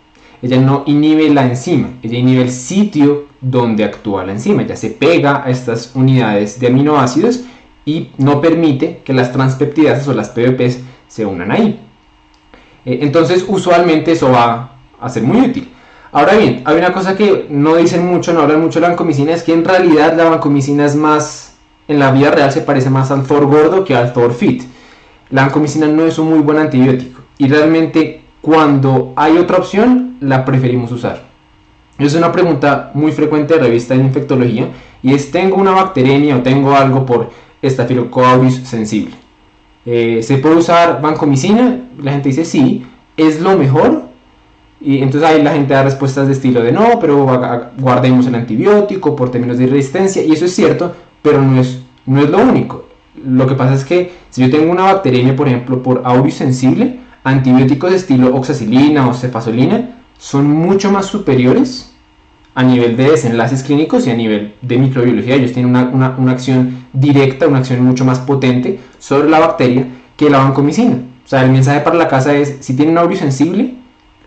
ella no inhibe la enzima, ella inhibe el sitio donde actúa la enzima, ella se pega a estas unidades de aminoácidos y no permite que las transpeptidasas o las PVPs se unan ahí. Eh, entonces, usualmente eso va a ser muy útil. Ahora bien, hay una cosa que no dicen mucho, no hablan mucho de la vancomicina, es que en realidad la vancomicina es más, en la vida real se parece más al Thor gordo que al Thor fit. La vancomicina no es un muy buen antibiótico y realmente cuando hay otra opción, la preferimos usar. Es una pregunta muy frecuente de revista de infectología y es, ¿tengo una bacteremia o tengo algo por Staphylococcus sensible? Eh, ¿Se puede usar vancomicina? La gente dice sí, es lo mejor. Y entonces ahí la gente da respuestas de estilo de no, pero guardemos el antibiótico por términos de resistencia. Y eso es cierto, pero no es, no es lo único. Lo que pasa es que si yo tengo una bacteremia, por ejemplo, por auris sensible, antibióticos de estilo oxacilina o cefazolina son mucho más superiores a nivel de desenlaces clínicos y a nivel de microbiología. Ellos tienen una, acción directa, una acción mucho más potente sobre la bacteria que la vancomicina. O sea, el mensaje para la casa es, si tienen audio sensible,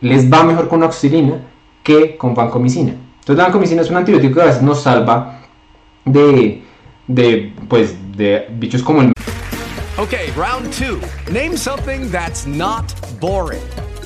les va mejor con oxacilina que con vancomicina. Entonces la vancomicina es un antibiótico que a veces nos salva de, de, pues, de bichos como el Okay, round two. Name something that's not boring.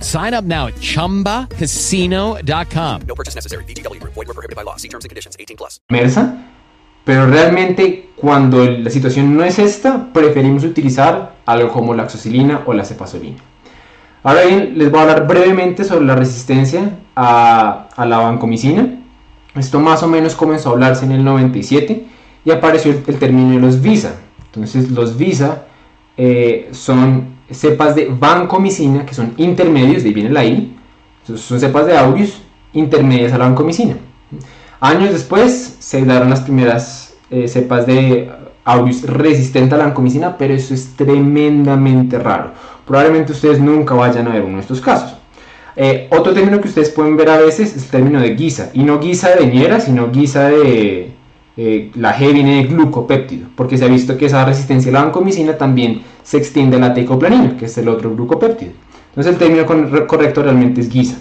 Sign up now at ChumbaCasino.com. No purchase necessary. Void were prohibited by law. See terms and conditions. 18 plus. pero realmente cuando la situación no es esta, preferimos utilizar algo como la oxacilina o la cepasolina. Ahora bien, les voy a hablar brevemente sobre la resistencia a, a la vancomicina. Esto más o menos comenzó a hablarse en el 97 y apareció el, el término de los VISA. Entonces los VISA eh, son cepas de vancomicina que son intermedios, de ahí viene la I, son cepas de aureus intermedias a la vancomicina. Años después se daron las primeras eh, cepas de aureus resistentes a la vancomicina, pero eso es tremendamente raro. Probablemente ustedes nunca vayan a ver uno de estos casos. Eh, otro término que ustedes pueden ver a veces es el término de guisa, y no guisa de veñera, sino guisa de, eh, la G viene de glucopéptido, porque se ha visto que esa resistencia a la vancomicina también se extiende a la tecoplanina, que es el otro glucopéptido. Entonces el término correcto realmente es guisa.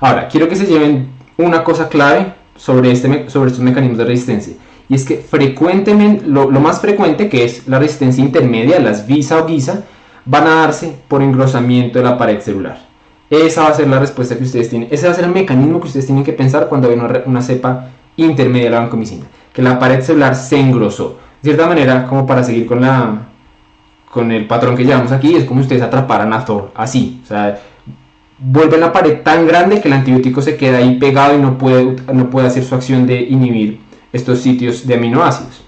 Ahora, quiero que se lleven una cosa clave sobre, este, sobre estos mecanismos de resistencia. Y es que frecuentemente, lo, más frecuente, que es la resistencia intermedia, las visa o guisa, van a darse por engrosamiento de la pared celular. Esa va a ser la respuesta que ustedes tienen. Ese va a ser el mecanismo que ustedes tienen que pensar cuando ven una, una cepa intermedia de la vancomicina, que la pared celular se engrosó. De cierta manera, como para seguir con, la, con el patrón que llevamos aquí, es como ustedes atraparan a Thor, así. O sea, vuelve la pared tan grande que el antibiótico se queda ahí pegado y no puede, no puede hacer su acción de inhibir estos sitios de aminoácidos.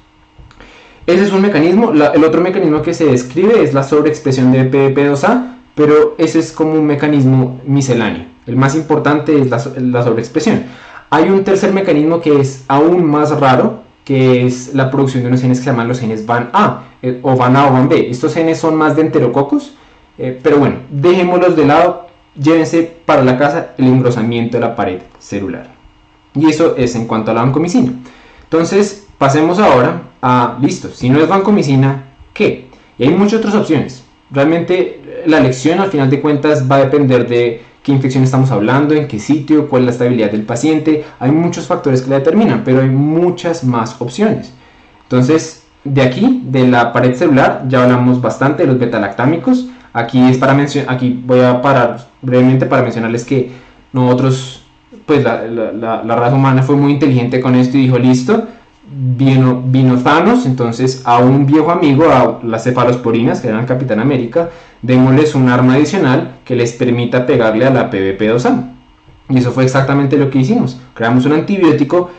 Ese es un mecanismo. el otro mecanismo que se describe es la sobreexpresión de PDP2A, pero ese es como un mecanismo misceláneo. El más importante es la sobreexpresión. Hay un tercer mecanismo que es aún más raro, que es la producción de unos genes que se llaman los genes VAN-A, eh, o VAN-A o VAN-B. Estos genes son más de enterococos, eh, pero bueno, dejémoslos de lado, llévense para la casa el engrosamiento de la pared celular. Y eso es en cuanto a la vancomicina. Entonces, pasemos ahora a, listo, si no es vancomicina, ¿qué? Y hay muchas otras opciones. Realmente la elección al final de cuentas va a depender de qué infección estamos hablando, en qué sitio, cuál es la estabilidad del paciente. Hay muchos factores que la determinan, pero hay muchas más opciones. Entonces, de aquí, de la pared celular, ya hablamos bastante de los betalactámicos. Aquí, es para aquí voy a parar brevemente para mencionarles que nosotros, pues la, raza humana fue muy inteligente con esto y dijo, listo, vino, vino Thanos, entonces a un viejo amigo, a las cefalosporinas, que eran Capitán América, démosles un arma adicional que les permita pegarle a la PVP2A. Y eso fue exactamente lo que hicimos. Creamos un antibiótico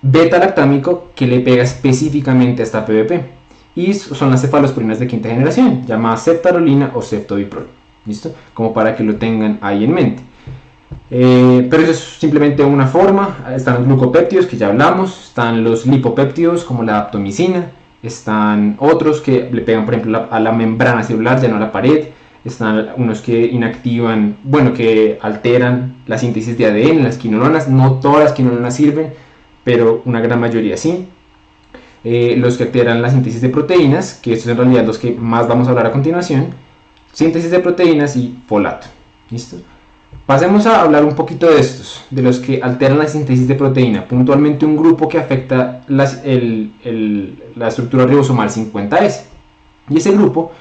beta-lactámico que le pega específicamente a esta PVP. Y son las cefalosporinas de quinta generación, llamadas ceftarolina o ceftobiprol. ¿Listo? Como para que lo tengan ahí en mente. Eh, pero eso es simplemente una forma. Están los glucopéptidos que ya hablamos, están los lipopéptidos como la aptomicina, están otros que le pegan por ejemplo a la membrana celular, ya no a la pared, están unos que inactivan, bueno, que alteran la síntesis de ADN, las quinolonas, no todas las quinolonas sirven, pero una gran mayoría sí. Eh, los que alteran la síntesis de proteínas, que estos en realidad los que más vamos a hablar a continuación, síntesis de proteínas y folato. ¿Listo? Pasemos a hablar un poquito de estos, de los que alteran la síntesis de proteína, puntualmente un grupo que afecta la estructura ribosomal 50S. Y ese grupo,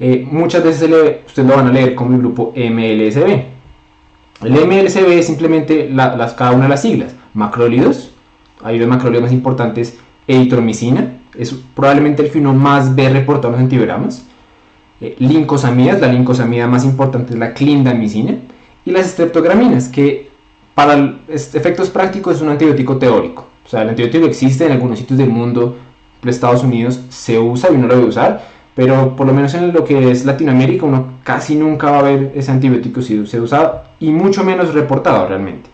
eh, muchas veces ustedes lo van a leer como el grupo MLSB. El MLSB es simplemente las, cada una de las siglas. Macrólidos, hay los macrólidos más importantes, eritromicina, es probablemente el que uno más ve reportado en los antibiogramas. Eh, lincosamidas, la lincosamida más importante es la clindamicina y las estreptograminas, que para efectos prácticos es un antibiótico teórico. O sea, el antibiótico existe en algunos sitios del mundo, en Estados Unidos se usa y uno lo debe usar, pero por lo menos en lo que es Latinoamérica uno casi nunca va a ver ese antibiótico si se usa y mucho menos reportado realmente.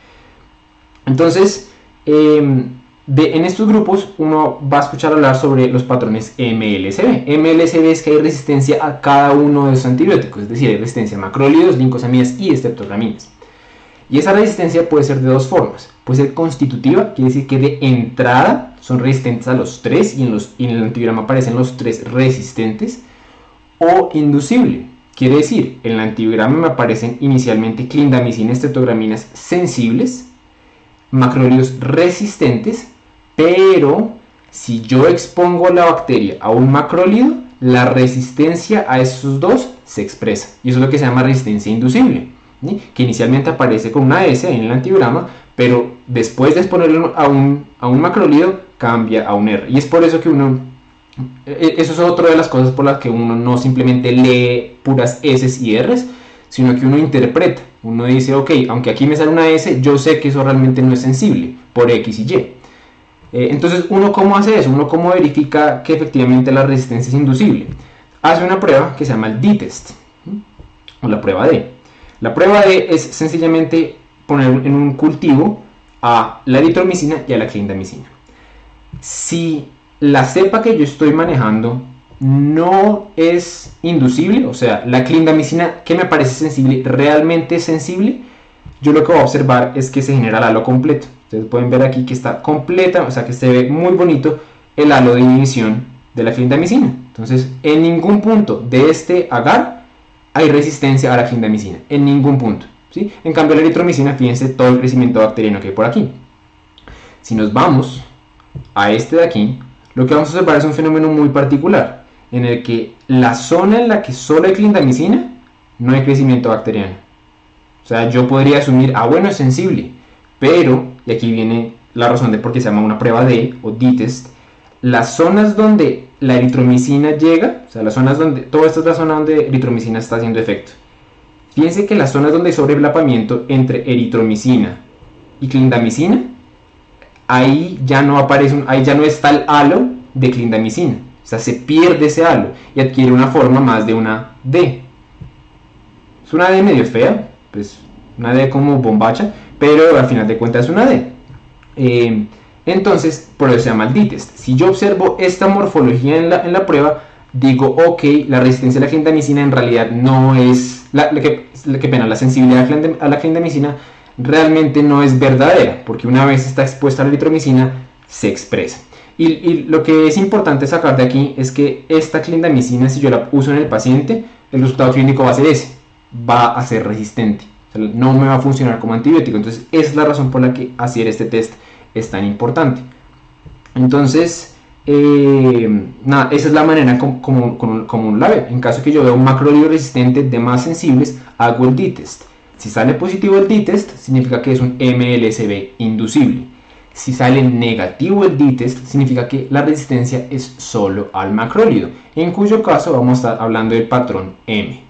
Entonces, em, en estos grupos uno va a escuchar hablar sobre los patrones MLSB. MLSB es que hay resistencia a cada uno de esos antibióticos, es decir, hay resistencia a macrólidos, lincosamidas y estreptograminas. Y esa resistencia puede ser de dos formas. Puede ser constitutiva, quiere decir que de entrada son resistentes a los tres y en, los, en el antibiograma aparecen los tres resistentes. O inducible, quiere decir, en el antibiograma me aparecen inicialmente clindamicina, estreptograminas sensibles, macrólidos resistentes pero si yo expongo la bacteria a un macrólido, la resistencia a esos dos se expresa. Y eso es lo que se llama resistencia inducible, que inicialmente aparece con una S en el antigrama, pero después de exponerlo a un, a un macrólido cambia a un R. Y es por eso que uno, e, eso es otra de las cosas por las que uno no simplemente lee puras S y R, sino que uno interpreta. Uno dice, ok, aunque aquí me sale una S, yo sé que eso realmente no es sensible por X y Y. Eh, entonces, ¿uno cómo hace eso? ¿Uno cómo verifica que efectivamente la resistencia es inducible? Hace una prueba que se llama el D-test, o la prueba D. La prueba D es sencillamente poner en un cultivo a la eritromicina y a la clindamicina. Si la cepa que yo estoy manejando no es inducible, o sea, la clindamicina que me parece sensible realmente sensible, yo lo que voy a observar es que se genera el halo completo. Ustedes pueden ver aquí que está completa, o sea que se ve muy bonito el halo de inhibición de la clindamicina. Entonces, en ningún punto de este agar hay resistencia a la clindamicina, en ningún punto. ¿sí? En cambio, la eritromicina, fíjense todo el crecimiento bacteriano que hay por aquí. Si nos vamos a este de aquí, lo que vamos a observar es un fenómeno muy particular, en el que la zona en la que solo hay clindamicina, no hay crecimiento bacteriano. O sea, yo podría asumir, ah, bueno, es sensible, pero y aquí viene la razón de por qué se llama una prueba de o D-test, las zonas donde la eritromicina llega, o sea, las zonas donde, toda esta es la zona donde eritromicina está haciendo efecto. Fíjense que las zonas donde hay sobreplapamiento entre eritromicina y clindamicina, ahí ya no aparece, ahí ya no está el halo de clindamicina. O sea, se pierde ese halo y adquiere una forma más de una D. Es una D medio fea, pues una D como bombacha, pero al final de cuentas es una D. Eh, entonces, por eso se llama el D-test. Si yo observo esta morfología en la, en la, prueba, digo, ok, la resistencia a la clindamicina en realidad no es, la, que, pena, la sensibilidad a la clindamicina realmente no es verdadera, porque una vez está expuesta a la eritromicina, se expresa. Y, y, lo que es importante sacar de aquí es que esta clindamicina, si yo la uso en el paciente, el resultado clínico va a ser ese, va a ser resistente no me va a funcionar como antibiótico. Entonces, es la razón por la que hacer este test es tan importante. Entonces, eh, esa es la manera como, como, como, la ve. En caso que yo vea un macrolio resistente de más sensibles, hago el D-test. Si sale positivo el D-test, significa que es un MLSB inducible. Si sale negativo el D-test, significa que la resistencia es solo al macrólido, en cuyo caso vamos a estar hablando del patrón M.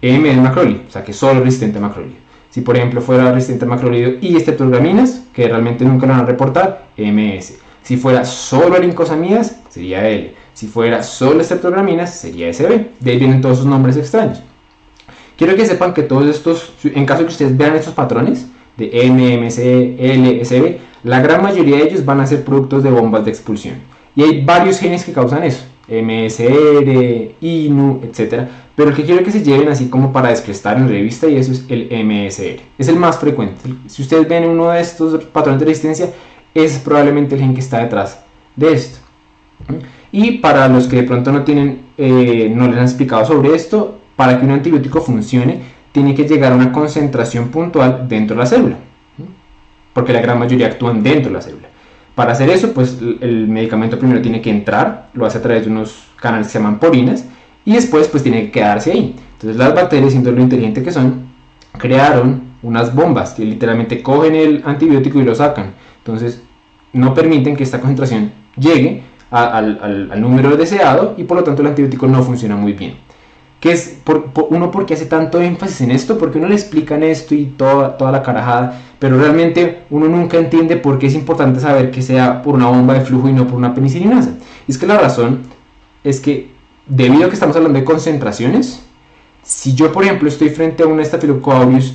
M es macrólido, o sea que solo resistente a macrólido. Si por ejemplo fuera resistente a macrolido y estreptograminas, que realmente nunca lo van a reportar, MS. Si fuera solo a lincosamidas, sería L. Si fuera solo estreptograminas, sería SB. De ahí vienen todos esos nombres extraños. Quiero que sepan que todos estos, en caso de que ustedes vean estos patrones de M, MC, L, SB, la gran mayoría de ellos van a ser productos de bombas de expulsión. Y hay varios genes que causan eso. MSR, INU, etc. Pero el que quiero que se lleven así como para descrestar en revista y eso es el MSR. Es el más frecuente. Si ustedes ven uno de estos patrones de resistencia, es probablemente el gen que está detrás de esto. Y para los que de pronto no tienen, eh, no les han explicado sobre esto, para que un antibiótico funcione, tiene que llegar a una concentración puntual dentro de la célula. Porque la gran mayoría actúan dentro de la célula. Para hacer eso, pues el medicamento primero tiene que entrar, lo hace a través de unos canales que se llaman porinas, y después pues tiene que quedarse ahí. Entonces las bacterias, siendo lo inteligente que son, crearon unas bombas que literalmente cogen el antibiótico y lo sacan. Entonces no permiten que esta concentración llegue al, número deseado y por lo tanto el antibiótico no funciona muy bien. Que es por, uno porque hace tanto énfasis en esto, porque uno le explican esto y toda, toda la carajada, pero realmente uno nunca entiende por qué es importante saber que sea por una bomba de flujo y no por una penicilinasa. Y es que la razón es que debido a que estamos hablando de concentraciones, si yo por ejemplo estoy frente a un Staphylococcus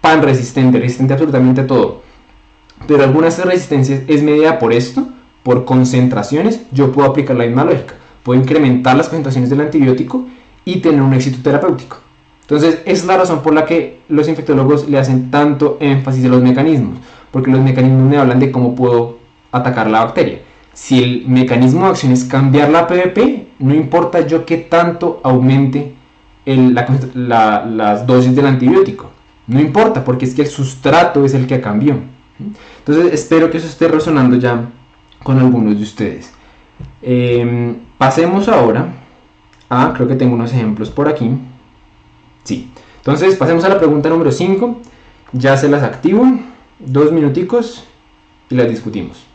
pan resistente, resistente absolutamente a todo, pero algunas resistencias es medida por esto, por concentraciones, yo puedo aplicar la misma lógica. Puedo incrementar las concentraciones del antibiótico y tener un éxito terapéutico. Entonces, es la razón por la que los infectólogos le hacen tanto énfasis a los mecanismos, porque los mecanismos me hablan de cómo puedo atacar la bacteria. Si el mecanismo de acción es cambiar la PVP, no importa yo qué tanto aumente las dosis del antibiótico. No importa, porque es que el sustrato es el que cambió. Entonces, espero que eso esté resonando ya con algunos de ustedes. Em, pasemos ahora a, creo que tengo unos ejemplos por aquí. Sí, entonces pasemos a la pregunta número 5. Ya se las activo, dos minuticos y las discutimos.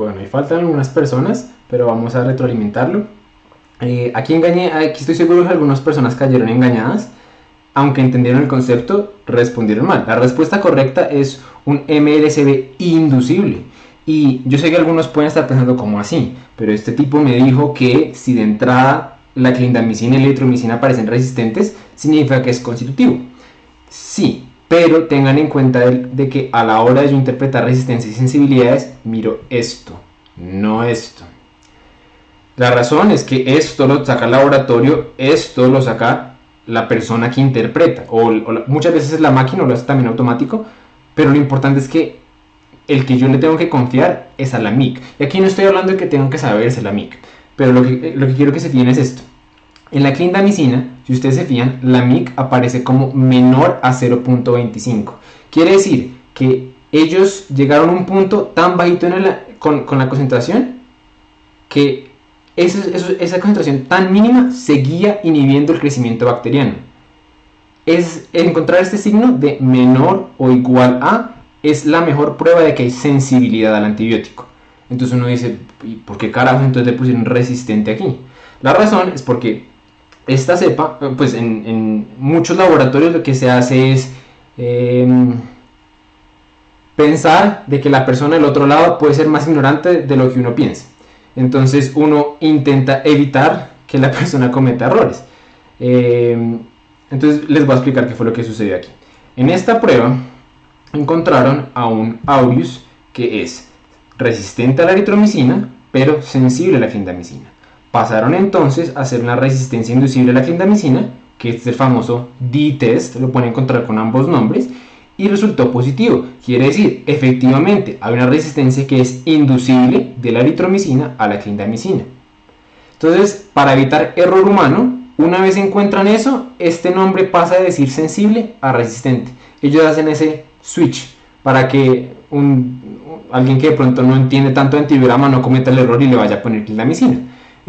Bueno, ahí faltan algunas personas, pero vamos a retroalimentarlo. Eh, aquí engañé, aquí estoy seguro que algunas personas cayeron engañadas, aunque entendieron el concepto, respondieron mal. La respuesta correcta es un MLCB inducible. Y yo sé que algunos pueden estar pensando como así, pero este tipo me dijo que si de entrada la clindamicina y la eritromicina aparecen resistentes, significa que es constitutivo. Sí, pero tengan en cuenta de, que a la hora de yo interpretar resistencia y sensibilidades, miro esto, no esto. La razón es que esto lo saca el laboratorio, esto lo saca la persona que interpreta, o, muchas veces es la máquina o lo hace también automático, pero lo importante es que el que yo le tengo que confiar es a la MIC. Y aquí no estoy hablando de que tengan que saberse la MIC, pero lo que, lo que quiero que se tiene es esto. En la clindamicina, si ustedes se fían, la MIC aparece como menor a 0.25. Quiere decir que ellos llegaron a un punto tan bajito con, la concentración que esa concentración tan mínima seguía inhibiendo el crecimiento bacteriano. Es encontrar este signo de menor o igual a es la mejor prueba de que hay sensibilidad al antibiótico. Entonces uno dice, ¿y por qué carajo entonces le pusieron resistente aquí? La razón es porque esta cepa, pues en, muchos laboratorios lo que se hace es em, pensar de que la persona del otro lado puede ser más ignorante de lo que uno piensa. Entonces uno intenta evitar que la persona cometa errores. Em, entonces les voy a explicar qué fue lo que sucedió aquí. En esta prueba encontraron a un aureus que es resistente a la eritromicina, pero sensible a la clindamicina. Pasaron entonces a hacer una resistencia inducible a la clindamicina, que es el famoso D-test, lo pueden encontrar con ambos nombres, y resultó positivo. Quiere decir, efectivamente, hay una resistencia que es inducible de la eritromicina a la clindamicina. Entonces, para evitar error humano, una vez encuentran eso, este nombre pasa de decir sensible a resistente. Ellos hacen ese switch para que alguien que de pronto no entiende tanto antibiograma no cometa el error y le vaya a poner clindamicina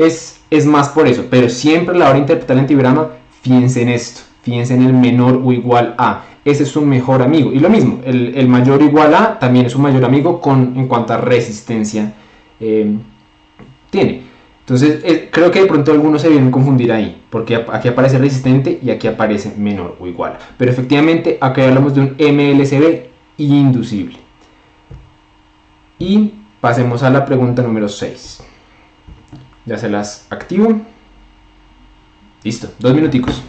es, es más por eso, pero siempre a la hora de interpretar el antigrama, fíjense en esto, fíjense en el menor o igual a. Ese es su mejor amigo. Y lo mismo, el, mayor o igual a también es un mayor amigo con, en cuanto a resistencia eh, tiene. Entonces, eh, creo que de pronto algunos se vienen a confundir ahí, porque aquí aparece resistente y aquí aparece menor o igual. Pero efectivamente, acá hablamos de un MLCB inducible. Y pasemos a la pregunta número 6. Ya se las activo. Listo, dos minuticos.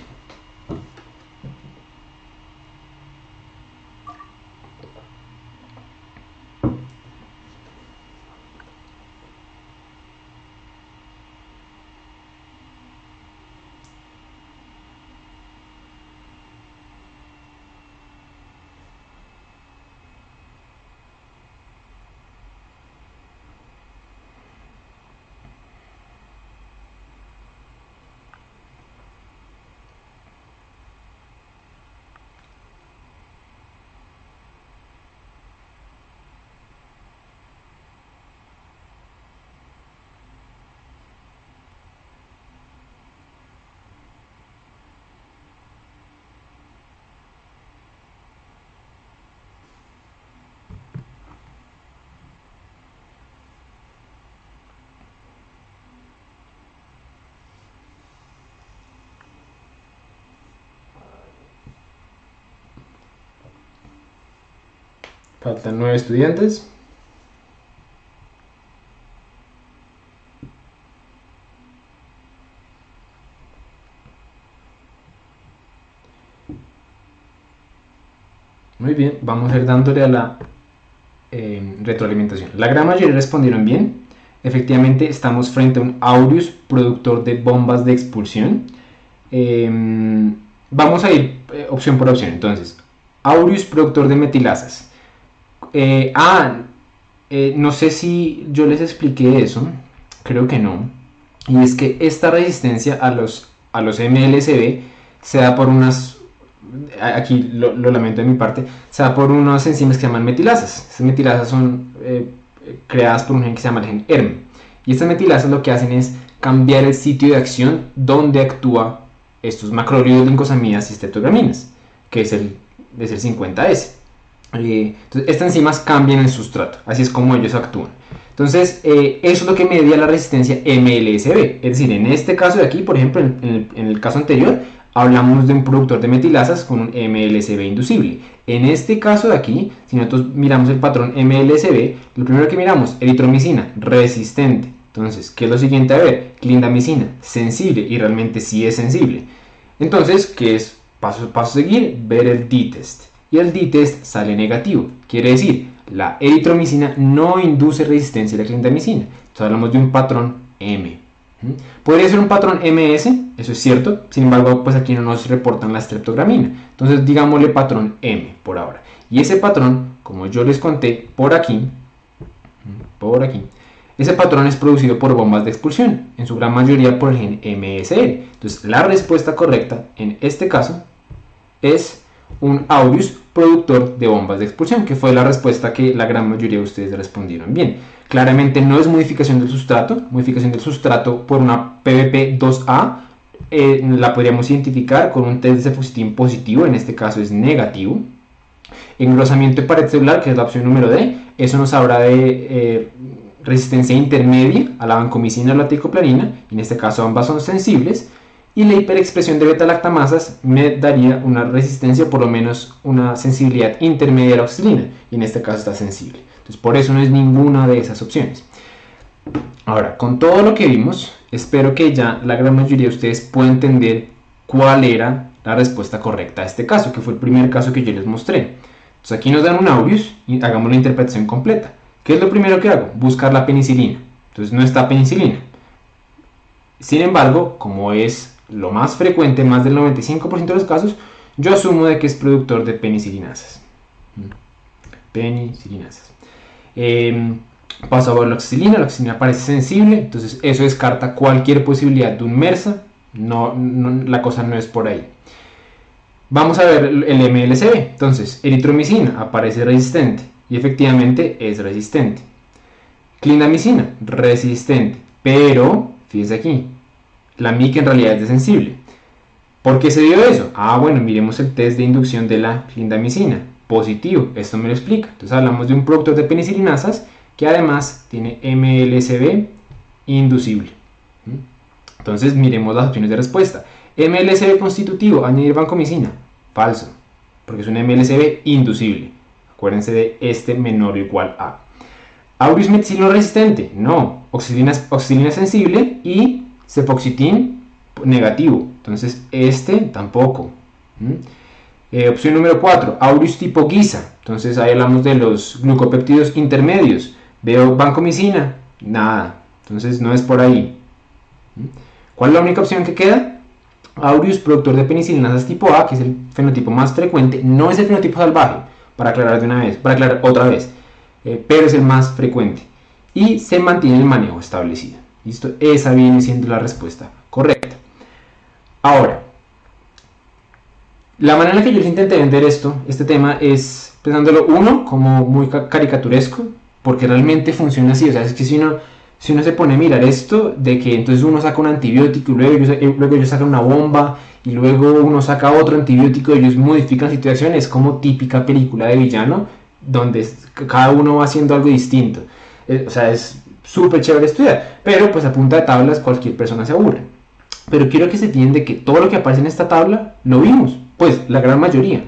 Faltan nueve estudiantes. Muy bien, vamos a ir dándole a la eh, retroalimentación. La gran mayoría respondieron bien. Efectivamente, estamos frente a un Aureus productor de bombas de expulsión. Em, vamos a ir eh, opción por opción. Entonces, Aureus productor de metilasas. Ah, no sé si yo les expliqué eso. Creo que no. Y es que esta resistencia a los, a los MLSB se da por unas aquí lo, lamento de mi parte, se da por unas enzimas que se llaman metilasas. Estas metilasas son eh, creadas por un gen que se llama el gen ERM. Y estas metilasas lo que hacen es cambiar el sitio de acción donde actúa estos macrólidos lincosamidas y streptograminas, que es el, es el 50S. Eh, entonces, estas enzimas cambian el sustrato, así es como ellos actúan. Entonces, eh, eso es lo que medía la resistencia MLSB. Es decir, en este caso de aquí, por ejemplo, en el caso anterior, hablamos de un productor de metilasas con un MLSB inducible. En este caso de aquí, si nosotros miramos el patrón MLSB, lo primero que miramos, eritromicina, resistente. Entonces, ¿qué es lo siguiente a ver? Clindamicina, sensible, y realmente sí es sensible. Entonces, ¿qué es paso, paso a seguir? Ver el D-test. Y el D-test sale negativo. Quiere decir, la eritromicina no induce resistencia a la clindamicina. Entonces hablamos de un patrón M. Podría ser un patrón MS, eso es cierto, sin embargo, pues aquí no nos reportan la streptogramina. Entonces, digámosle patrón M por ahora. Y ese patrón, como yo les conté por aquí, por aquí, ese patrón es producido por bombas de expulsión, en su gran mayoría por el gen MSR. Entonces, la respuesta correcta en este caso es un Aureus productor de bombas de expulsión, que fue la respuesta que la gran mayoría de ustedes respondieron bien. Claramente no es modificación del sustrato, modificación del sustrato por una PVP2A, eh, la podríamos identificar con un test de cefusitín positivo, en este caso es negativo. Engrosamiento de pared celular, que es la opción número D, eso nos habla de eh, resistencia intermedia a la vancomicina o la ticoplanina, en este caso ambas son sensibles y la hiperexpresión de beta-lactamasas me daría una resistencia, por lo menos una sensibilidad intermedia a la oxilina, y en este caso está sensible. Entonces, por eso no es ninguna de esas opciones. Ahora, con todo lo que vimos, espero que ya la gran mayoría de ustedes pueda entender cuál era la respuesta correcta a este caso, que fue el primer caso que yo les mostré. Entonces, aquí nos dan un Aureus y hagamos la interpretación completa. ¿Qué es lo primero que hago? Buscar la penicilina. Entonces, no está penicilina. Sin embargo, como es lo más frecuente, más del 95% de los casos, yo asumo de que es productor de penicilinasas. Mm. Penicilinasas. Em, paso a ver la oxilina, la oxilina parece sensible, entonces eso descarta cualquier posibilidad de un MERSA, no, la cosa no es por ahí. Vamos a ver el MLCB, entonces eritromicina aparece resistente y efectivamente es resistente. Clindamicina, resistente, pero, fíjese aquí, la MIC en realidad es sensible. ¿Por qué se dio eso? Ah, bueno, miremos el test de inducción de la clindamicina. Positivo, esto me lo explica. Entonces hablamos de un producto de penicilinasas que además tiene MLSB inducible. ¿Mm? Entonces miremos las opciones de respuesta. MLSB constitutivo, añadir vancomicina. Falso, porque es un MLSB inducible. Acuérdense de este menor o igual a. Aureus meticilino resistente, no. Oxilina, oxilina sensible y Cefoxitin negativo. Entonces, este tampoco. Eh, opción número 4, Aureus tipo guisa. Entonces, ahí hablamos de los glucopéptidos intermedios. Veo vancomicina, nada. Entonces, no es por ahí. ¿Cuál es la única opción que queda? Aureus, productor de penicilinasas tipo A, que es el fenotipo más frecuente. No es el fenotipo salvaje, para aclarar de una vez, para aclarar otra vez. Eh, pero es el más frecuente. Y se mantiene el manejo establecido. ¿Listo? Esa viene siendo la respuesta correcta. Ahora, la manera en que yo intenté vender esto, este tema, es pensándolo uno como muy caricaturesco, porque realmente funciona así. O sea, es que si uno, si uno se pone a mirar esto, de que entonces uno saca un antibiótico y luego ellos, eh, luego ellos sacan una bomba y luego uno saca otro antibiótico y ellos modifican situaciones, es como típica película de villano, donde cada uno va haciendo algo distinto. Eh, o sea, es súper chévere estudiar, pero pues a punta de tablas cualquier persona se aburre. Pero quiero que se entienda que todo lo que aparece en esta tabla lo vimos, pues la gran mayoría.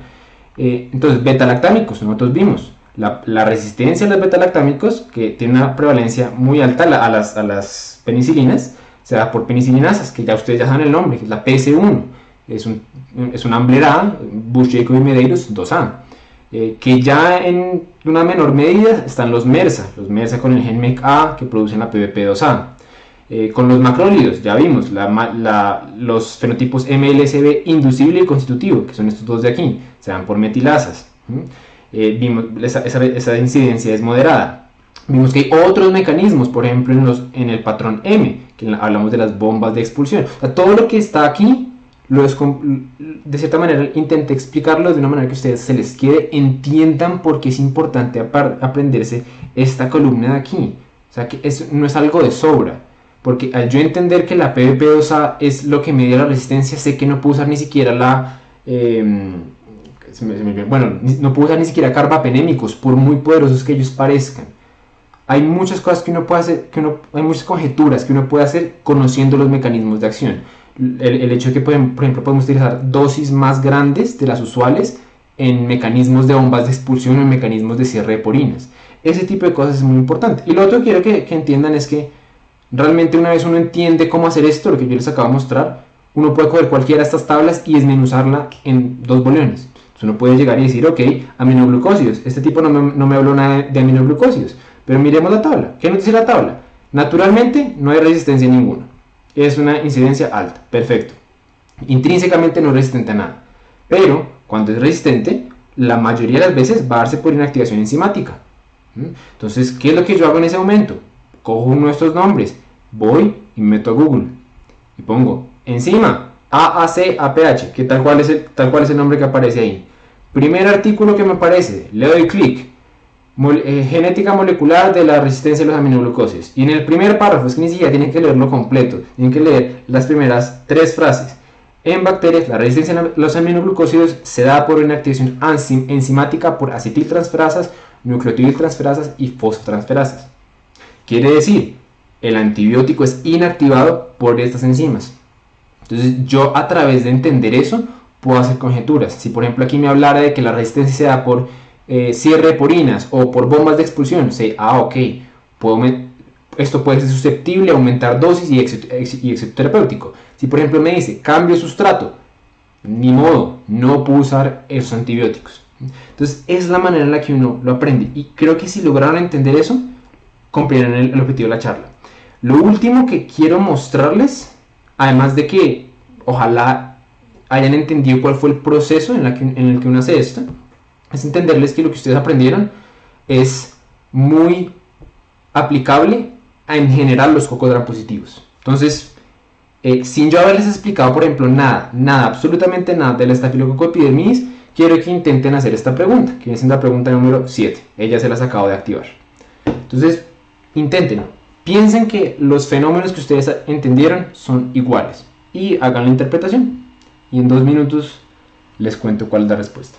Eh, entonces, beta-lactámicos, nosotros vimos. La, resistencia a los betalactámicos, que tiene una prevalencia muy alta a las, a las penicilinas, se da por penicilinasas, que ya ustedes ya saben el nombre, la PS1. Es, un, es una amblerada, Bush, Jacob y Medeiros 2A. Eh, que ya en una menor medida están los MERSA, los MERSA con el gen MEC-A que producen la PBP2A. Eh, con los macrólidos, ya vimos, los fenotipos MLSB inducible y constitutivo, que son estos dos de aquí, se dan por metilasas. Eh, vimos, esa, incidencia es moderada. Vimos que hay otros mecanismos, por ejemplo, en, el patrón M, que hablamos de las bombas de expulsión. Todo lo que está aquí, es, de cierta manera, intenté explicarlo de una manera que ustedes se les quede, entiendan por qué es importante aprenderse esta columna de aquí. O sea, que eso no es algo de sobra. Porque al yo entender que la PVP2A es lo que mide la resistencia, sé que no puedo usar ni siquiera la... Eh, bueno, no puedo usar ni siquiera carbapenémicos, por muy poderosos que ellos parezcan. Hay muchas cosas que uno puede hacer, que uno, hay muchas conjeturas que uno puede hacer conociendo los mecanismos de acción. El, hecho de que, por ejemplo, podemos utilizar dosis más grandes de las usuales en mecanismos de bombas de expulsión o en mecanismos de cierre de porinas. Ese tipo de cosas es muy importante. Y lo otro que quiero que, entiendan es que realmente una vez uno entiende cómo hacer esto, lo que yo les acabo de mostrar, uno puede coger cualquiera de estas tablas y desmenuzarla en dos boleones. Uno puede llegar y decir, ok, aminoglucósidos. Este tipo no me, no me habló nada de aminoglucósidos. Pero miremos la tabla. ¿Qué nos dice la tabla? Naturalmente no hay resistencia ninguna. Es una incidencia alta. Perfecto. Intrínsecamente no es resistente a nada. Pero cuando es resistente, la mayoría de las veces va a darse por inactivación enzimática. ¿Mm? Entonces, ¿qué es lo que yo hago en ese momento? Cojo uno de estos nombres, voy y meto a Google y pongo enzima AAC APH, que tal cual es el, tal cual es el nombre que aparece ahí. Primer artículo que me aparece, le doy clic, eh, genética molecular de la resistencia a los aminoglucósidos. Y en el primer párrafo, es que ni siquiera tienen que leerlo completo, tienen que leer las primeras tres frases. En bacterias, la resistencia a los aminoglucósidos se da por una activación enzimática por acetiltransferasas, nucleotidiltransferasas y fosfotransferasas. Quiere decir, el antibiótico es inactivado por estas enzimas. Entonces yo a través de entender eso puedo hacer conjeturas. Si por ejemplo aquí me hablara de que la resistencia se da por eh, cierre de porinas o por bombas de expulsión, sé, ah, ok, puedo esto puede ser susceptible a aumentar dosis y éxito, terapéutico. Si por ejemplo me dice cambio sustrato, ni modo, no puedo usar esos antibióticos. Entonces es la manera en la que uno lo aprende. Y creo que si lograron entender eso, comprenden el, el objetivo de la charla. Lo último que quiero mostrarles, además de que ojalá hayan entendido cuál fue el proceso en, la en el que uno hace esto, es entenderles que lo que ustedes aprendieron es muy aplicable a en general los cocodram positivos. Entonces, eh, sin yo haberles explicado, por ejemplo, nada, nada, absolutamente nada de la estafilococo epidermidis, quiero que intenten hacer esta pregunta, que viene siendo la pregunta número 7. Ella se las acabo de activar. Entonces, intenten. Piensen que los fenómenos que ustedes entendieron son iguales y hagan la interpretación. Y en dos minutos les cuento cuál es la respuesta.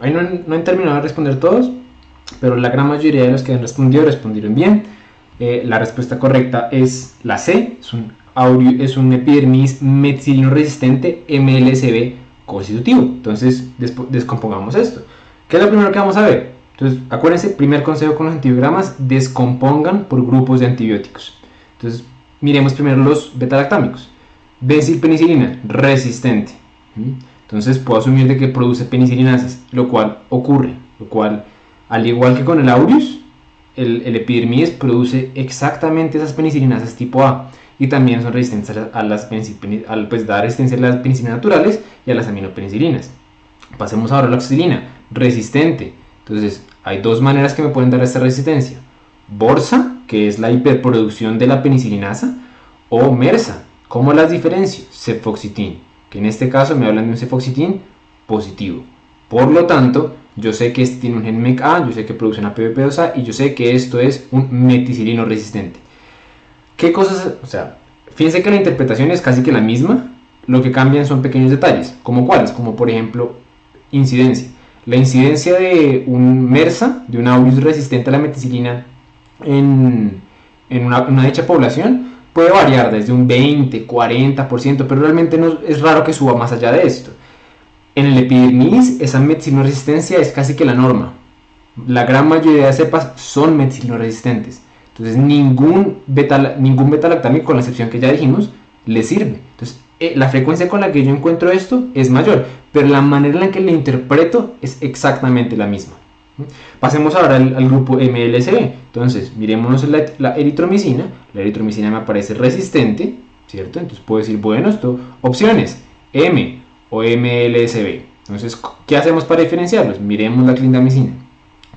Ahí no, han terminado de responder todos, pero la gran mayoría de los que han respondido respondieron bien. Eh, la respuesta correcta es la C, es un, es un epidermis meticilino resistente MLSB constitutivo. Entonces, descompongamos esto. ¿Qué es lo primero que vamos a ver? Entonces, acuérdense, primer consejo con los antibiogramas, descompongan por grupos de antibióticos. Entonces, miremos primero los betalactámicos. Bencilpenicilina, resistente. Entonces, puedo asumir de que produce penicilinases, lo cual ocurre, lo cual, al igual que con el aureus, el, el epidermis produce exactamente esas penicilinases tipo A y también son resistentes a las al, pues, dar resistencia a las penicilinas naturales y a las aminopenicilinas. Pasemos ahora a la oxidilina, resistente. Entonces, hay dos maneras que me pueden dar esta resistencia. Borsa, que es la hiperproducción de la penicilinasa, o MERSA. ¿Cómo las diferencio? Cefoxitin, que en este caso me hablan de un cefoxitin positivo. Por lo tanto, yo sé que este tiene un gen MECA, yo sé que produce una PBP2A y yo sé que esto es un meticilino resistente. ¿Qué cosas? O sea, fíjense que la interpretación es casi que la misma, lo que cambian son pequeños detalles, como cuáles, como por ejemplo incidencia. La incidencia de un MERSA, de un aureus resistente a la meticilina en, una, una, dicha población, puede variar desde un 20, 40%, pero realmente no, es raro que suba más allá de esto. En el epidermis, esa meticilina resistencia es casi que la norma. La gran mayoría de cepas son meticilino resistentes. Entonces, ningún beta, ningún beta-lactámico, con la excepción que ya dijimos, le sirve. Entonces, eh, la frecuencia con la que yo encuentro esto es mayor, pero la manera en la que lo interpreto es exactamente la misma. Pasemos ahora al, grupo MLSB. Entonces, miremos la, la, eritromicina. La eritromicina me aparece resistente, ¿cierto? Entonces puedo decir, bueno, esto, opciones, M o MLSB. Entonces, ¿qué hacemos para diferenciarlos? Miremos la clindamicina.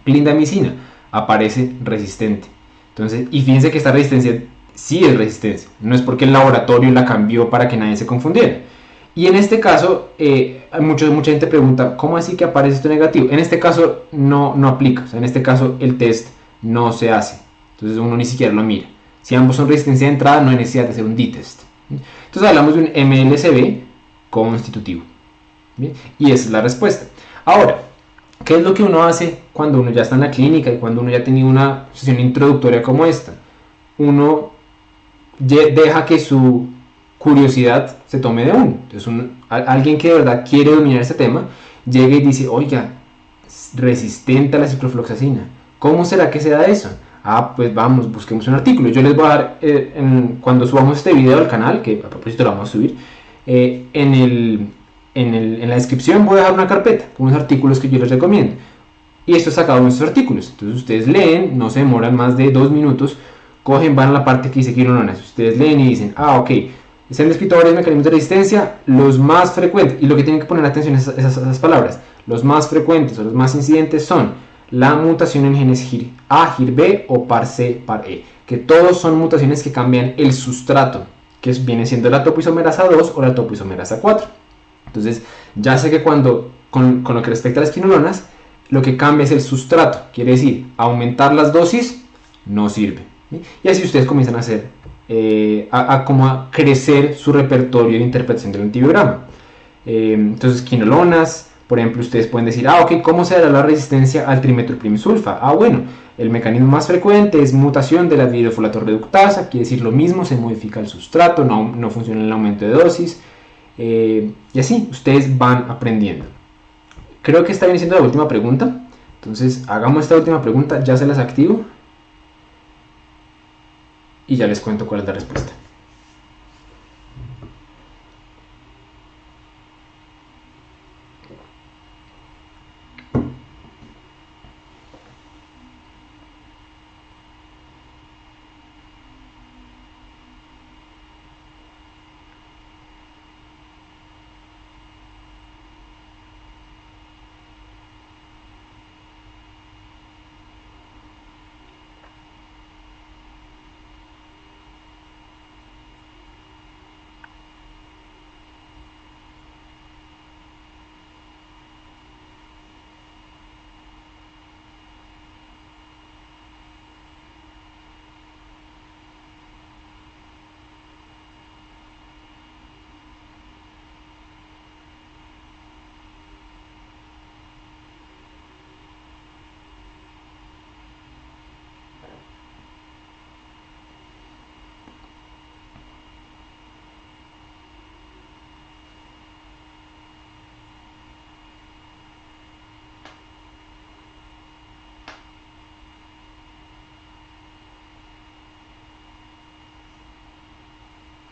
Clindamicina aparece resistente. Entonces, y fíjense que esta resistencia sí es resistencia, no es porque el laboratorio la cambió para que nadie se confundiera. Y en este caso, eh, mucha gente pregunta, ¿cómo así que aparece esto negativo? En este caso no, no aplica, en este caso el test no se hace, entonces uno ni siquiera lo mira. Si ambos son resistencia de entrada, no hay necesidad de hacer un D-test. Entonces hablamos de un MLSB constitutivo. Y esa es la respuesta. Ahora, ¿qué es lo que uno hace cuando uno ya está en la clínica y cuando uno ya ha tenido una sesión introductoria como esta? Uno deja que su curiosidad se tome de uno. Entonces, alguien que de verdad quiere dominar ese tema, llega y dice, oiga, resistente a la ciprofloxacina. ¿Cómo será que se da eso? Ah, pues vamos, busquemos un artículo. Yo les voy a dar, eh, cuando subamos este video al canal, que a propósito lo vamos a subir, eh, en, el, en, el, en, la descripción voy a dejar una carpeta con unos artículos que yo les recomiendo. Y esto es sacado de nuestros artículos. Entonces ustedes leen, no se demoran más de dos minutos, cogen, van a la parte que dice quirononas. Ustedes leen y dicen, ah, ok, se han descrito varios mecanismos de resistencia, los más frecuentes, y lo que tienen que poner atención es esas, esas palabras, los más frecuentes o los más incidentes son la mutación en genes GIR A, GIR B o par C, par E, que todos son mutaciones que cambian el sustrato, que viene siendo la topoisomerasa 2 o la topoisomerasa 4. Entonces, ya sé que cuando, con, con lo que respecta a las quinolonas, lo que cambia es el sustrato, quiere decir, aumentar las dosis no sirve. Y así ustedes comienzan a hacer eh, a, como a crecer su repertorio de interpretación del antibiograma. Eh, entonces, quinolonas, por ejemplo, ustedes pueden decir, ah, ok, ¿cómo se dará la resistencia al trimetilprimsulfa? Ah, bueno, el mecanismo más frecuente es mutación de la reductasa, quiere decir lo mismo, se modifica el sustrato, no, no funciona el aumento de dosis, eh, y así, ustedes van aprendiendo. Creo que está bien siendo la última pregunta, entonces hagamos esta última pregunta, ya se las activo y ya les cuento cuál es la respuesta.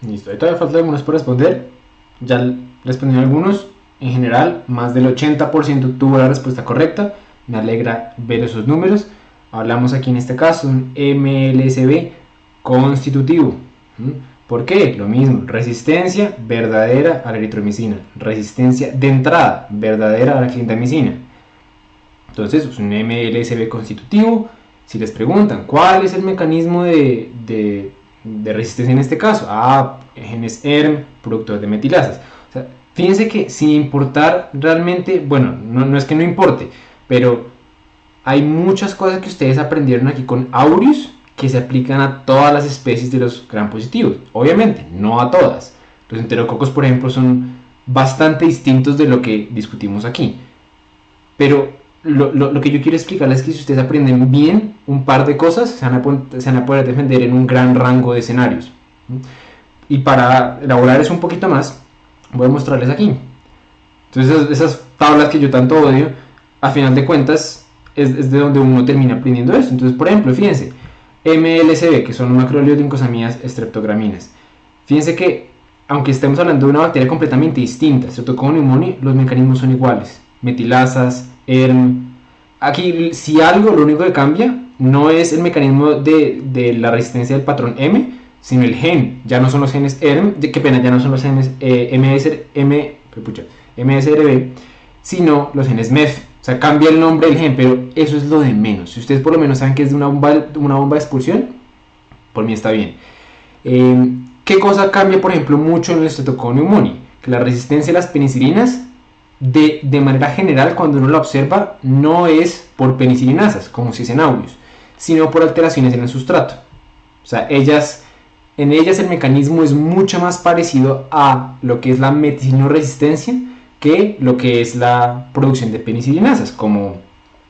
Listo, ahí todavía faltan algunos por responder. Ya respondí algunos. En general, más del 80% tuvo la respuesta correcta. Me alegra ver esos números. Hablamos aquí en este caso un MLSB constitutivo. ¿Por qué? Lo mismo, resistencia verdadera a la eritromicina, resistencia de entrada verdadera a la clindamicina. Entonces, es un MLSB constitutivo. Si les preguntan cuál es el mecanismo de, resistencia en este caso, ah, genes ERM, productos de metilasas. fíjense que sin importar realmente, bueno, no, no es que no importe, pero hay muchas cosas que ustedes aprendieron aquí con Aureus que se aplican a todas las especies de los gran positivos. Obviamente, no a todas. Los enterococos, por ejemplo, son bastante distintos de lo que discutimos aquí. Pero lo, que yo quiero explicarles es que si ustedes aprenden bien un par de cosas, se van a, se van a poder defender en un gran rango de escenarios. Y para elaborar eso un poquito más, voy a mostrarles aquí. Entonces, esas tablas que yo tanto odio, a final de cuentas, es, de donde uno termina aprendiendo eso. Entonces, por ejemplo, fíjense, MLSB, que son macroliotincosamidas estreptograminas. Fíjense que, aunque estemos hablando de una bacteria completamente distinta, Streptococcus pneumoniae, los mecanismos son iguales. Metilasas, ERM. Aquí, si algo, lo único que cambia no es el mecanismo de, la resistencia del patrón M, sino el gen. Ya no son los genes ERM, qué pena, ya no son los genes eh, M, MSRB, sino los genes MEF. O sea, cambia el nombre del gen, pero eso es lo de menos. Si ustedes por lo menos saben que es de una bomba, una bomba de expulsión, por mí está bien. Eh, ¿Qué cosa cambia, por ejemplo, mucho en el Streptococcus Que la resistencia a las penicilinas, de, de, manera general, cuando uno la observa, no es por penicilinasas, como si es en audios, sino por alteraciones en el sustrato. O sea, ellas, en ellas el mecanismo es mucho más parecido a lo que es la resistencia que lo que es la producción de penicilinasas, como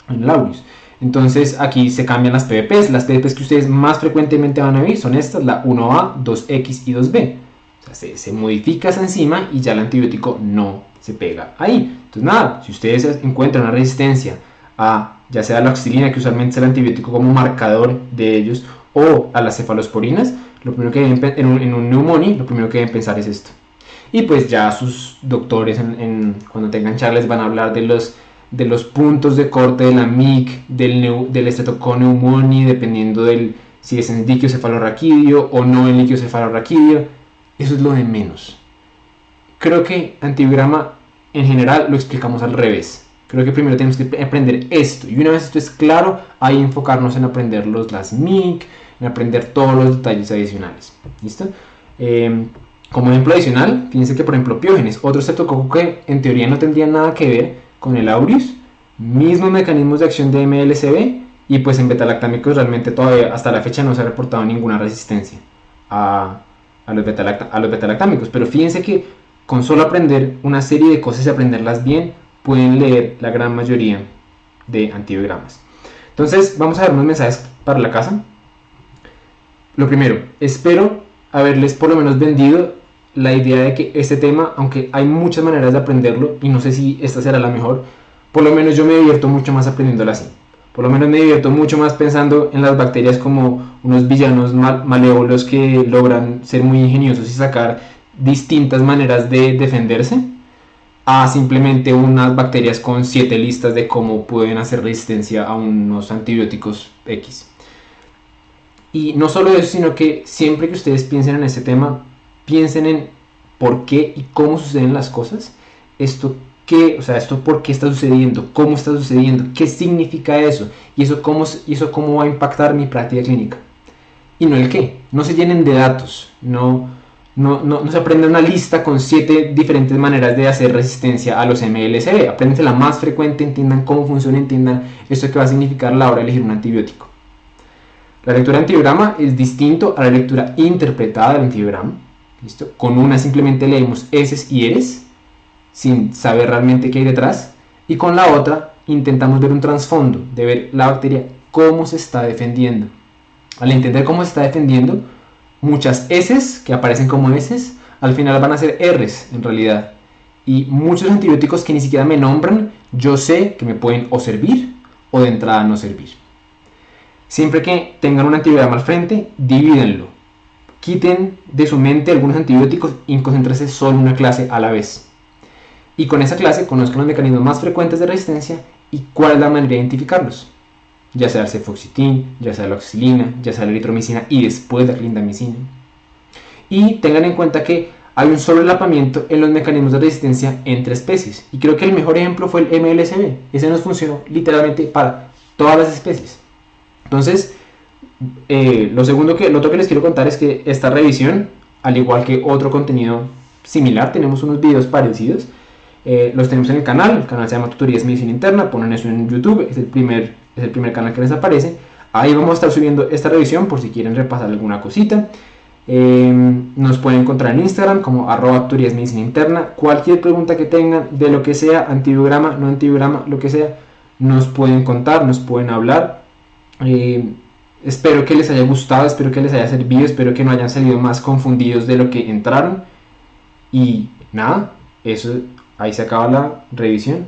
en Laurius. Entonces aquí se cambian las PVPs. Las PVPs que ustedes más frecuentemente van a ver son estas, la 1A, 2X y 2B. O sea, se, modifica esa enzima y ya el antibiótico no se pega ahí. Entonces nada, si ustedes encuentran una resistencia a ya sea la oxilina, que usualmente es el antibiótico como marcador de ellos, o a las cefalosporinas, lo primero que deben, en un, en lo primero que deben pensar es esto. Y pues ya sus doctores cuando tengan charlas van a hablar de los, de los puntos de corte de la MIC, del, del dependiendo del si es en líquido cefalorraquídeo o no en líquido cefalorraquídeo. Eso es lo de menos. Creo que antibiograma en general lo explicamos al revés. Creo que primero tenemos que aprender esto. Y una vez esto es claro, ahí enfocarnos en aprender los, las MIC, en aprender todos los detalles adicionales. ¿Listo? Eh, como ejemplo adicional, fíjense que por ejemplo Piógenes, otro streptococo que en teoría no tendría nada que ver con el aureus, mismos mecanismos de acción de MLCB y pues en betalactámicos realmente todavía hasta la fecha no se ha reportado ninguna resistencia a, los, betalactámicos. Pero fíjense que con solo aprender una serie de cosas y aprenderlas bien, pueden leer la gran mayoría de antibiogramas. Entonces vamos a ver unos mensajes para la casa. Lo primero, espero haberles por lo menos vendido la idea de que este tema, aunque hay muchas maneras de aprenderlo, y no sé si esta será la mejor, por lo menos yo me divierto mucho más aprendiéndolo así. Por lo menos me divierto mucho más pensando en las bacterias como unos villanos malévolos que logran ser muy ingeniosos y sacar distintas maneras de defenderse, a simplemente unas bacterias con siete listas de cómo pueden hacer resistencia a unos antibióticos X. Y no solo eso, sino que siempre que ustedes piensen en este tema, piensen en por qué y cómo suceden las cosas. Esto qué, o sea, esto por qué está sucediendo, cómo está sucediendo, qué significa eso y eso cómo, y eso cómo va a impactar mi práctica clínica. Y no el qué. No se llenen de datos, no, no, no, se aprende una lista con siete diferentes maneras de hacer resistencia a los MLCB. Aprendense la más frecuente, entiendan cómo funciona, entiendan esto que va a significar la hora de elegir un antibiótico. La lectura antibiograma es distinto a la lectura interpretada del antibiograma. ¿Listo? Con una simplemente leemos S y eres, sin saber realmente qué hay detrás. Y con la otra intentamos ver un trasfondo, de ver la bacteria cómo se está defendiendo. Al entender cómo se está defendiendo, muchas S que aparecen como S, al final van a ser Rs en realidad. Y muchos antibióticos que ni siquiera me nombran, yo sé que me pueden o servir o de entrada no servir. Siempre que tengan un antibiograma al frente, divídenlo. quiten de su mente algunos antibióticos y concéntrense solo en una clase a la vez. Y con esa clase conozcan los mecanismos más frecuentes de resistencia y cuál es la manera de identificarlos. Ya sea el cefoxitin, ya sea la oxilina, ya sea la eritromicina y después la clindamicina. Y tengan en cuenta que hay un sobrelapamiento en los mecanismos de resistencia entre especies. Y creo que el mejor ejemplo fue el MLSB. Ese nos funcionó literalmente para todas las especies. Entonces, eh, lo segundo que, lo otro que les quiero contar es que esta revisión, al igual que otro contenido similar, tenemos unos videos parecidos. Eh, los tenemos en el canal, el canal se llama Tutorías Medicina Interna, ponen eso en YouTube, es el, primer, es el primer canal que les aparece. Ahí vamos a estar subiendo esta revisión por si quieren repasar alguna cosita. Eh, nos pueden encontrar en Instagram como arroba Tutorías Medicina Interna. Cualquier pregunta que tengan de lo que sea, antibiograma, no antibiograma, lo que sea, nos pueden contar, nos pueden hablar. Espero que les haya gustado, espero que les haya servido, espero que no hayan salido más confundidos de lo que entraron. Y nada, eso ahí se acaba la revisión.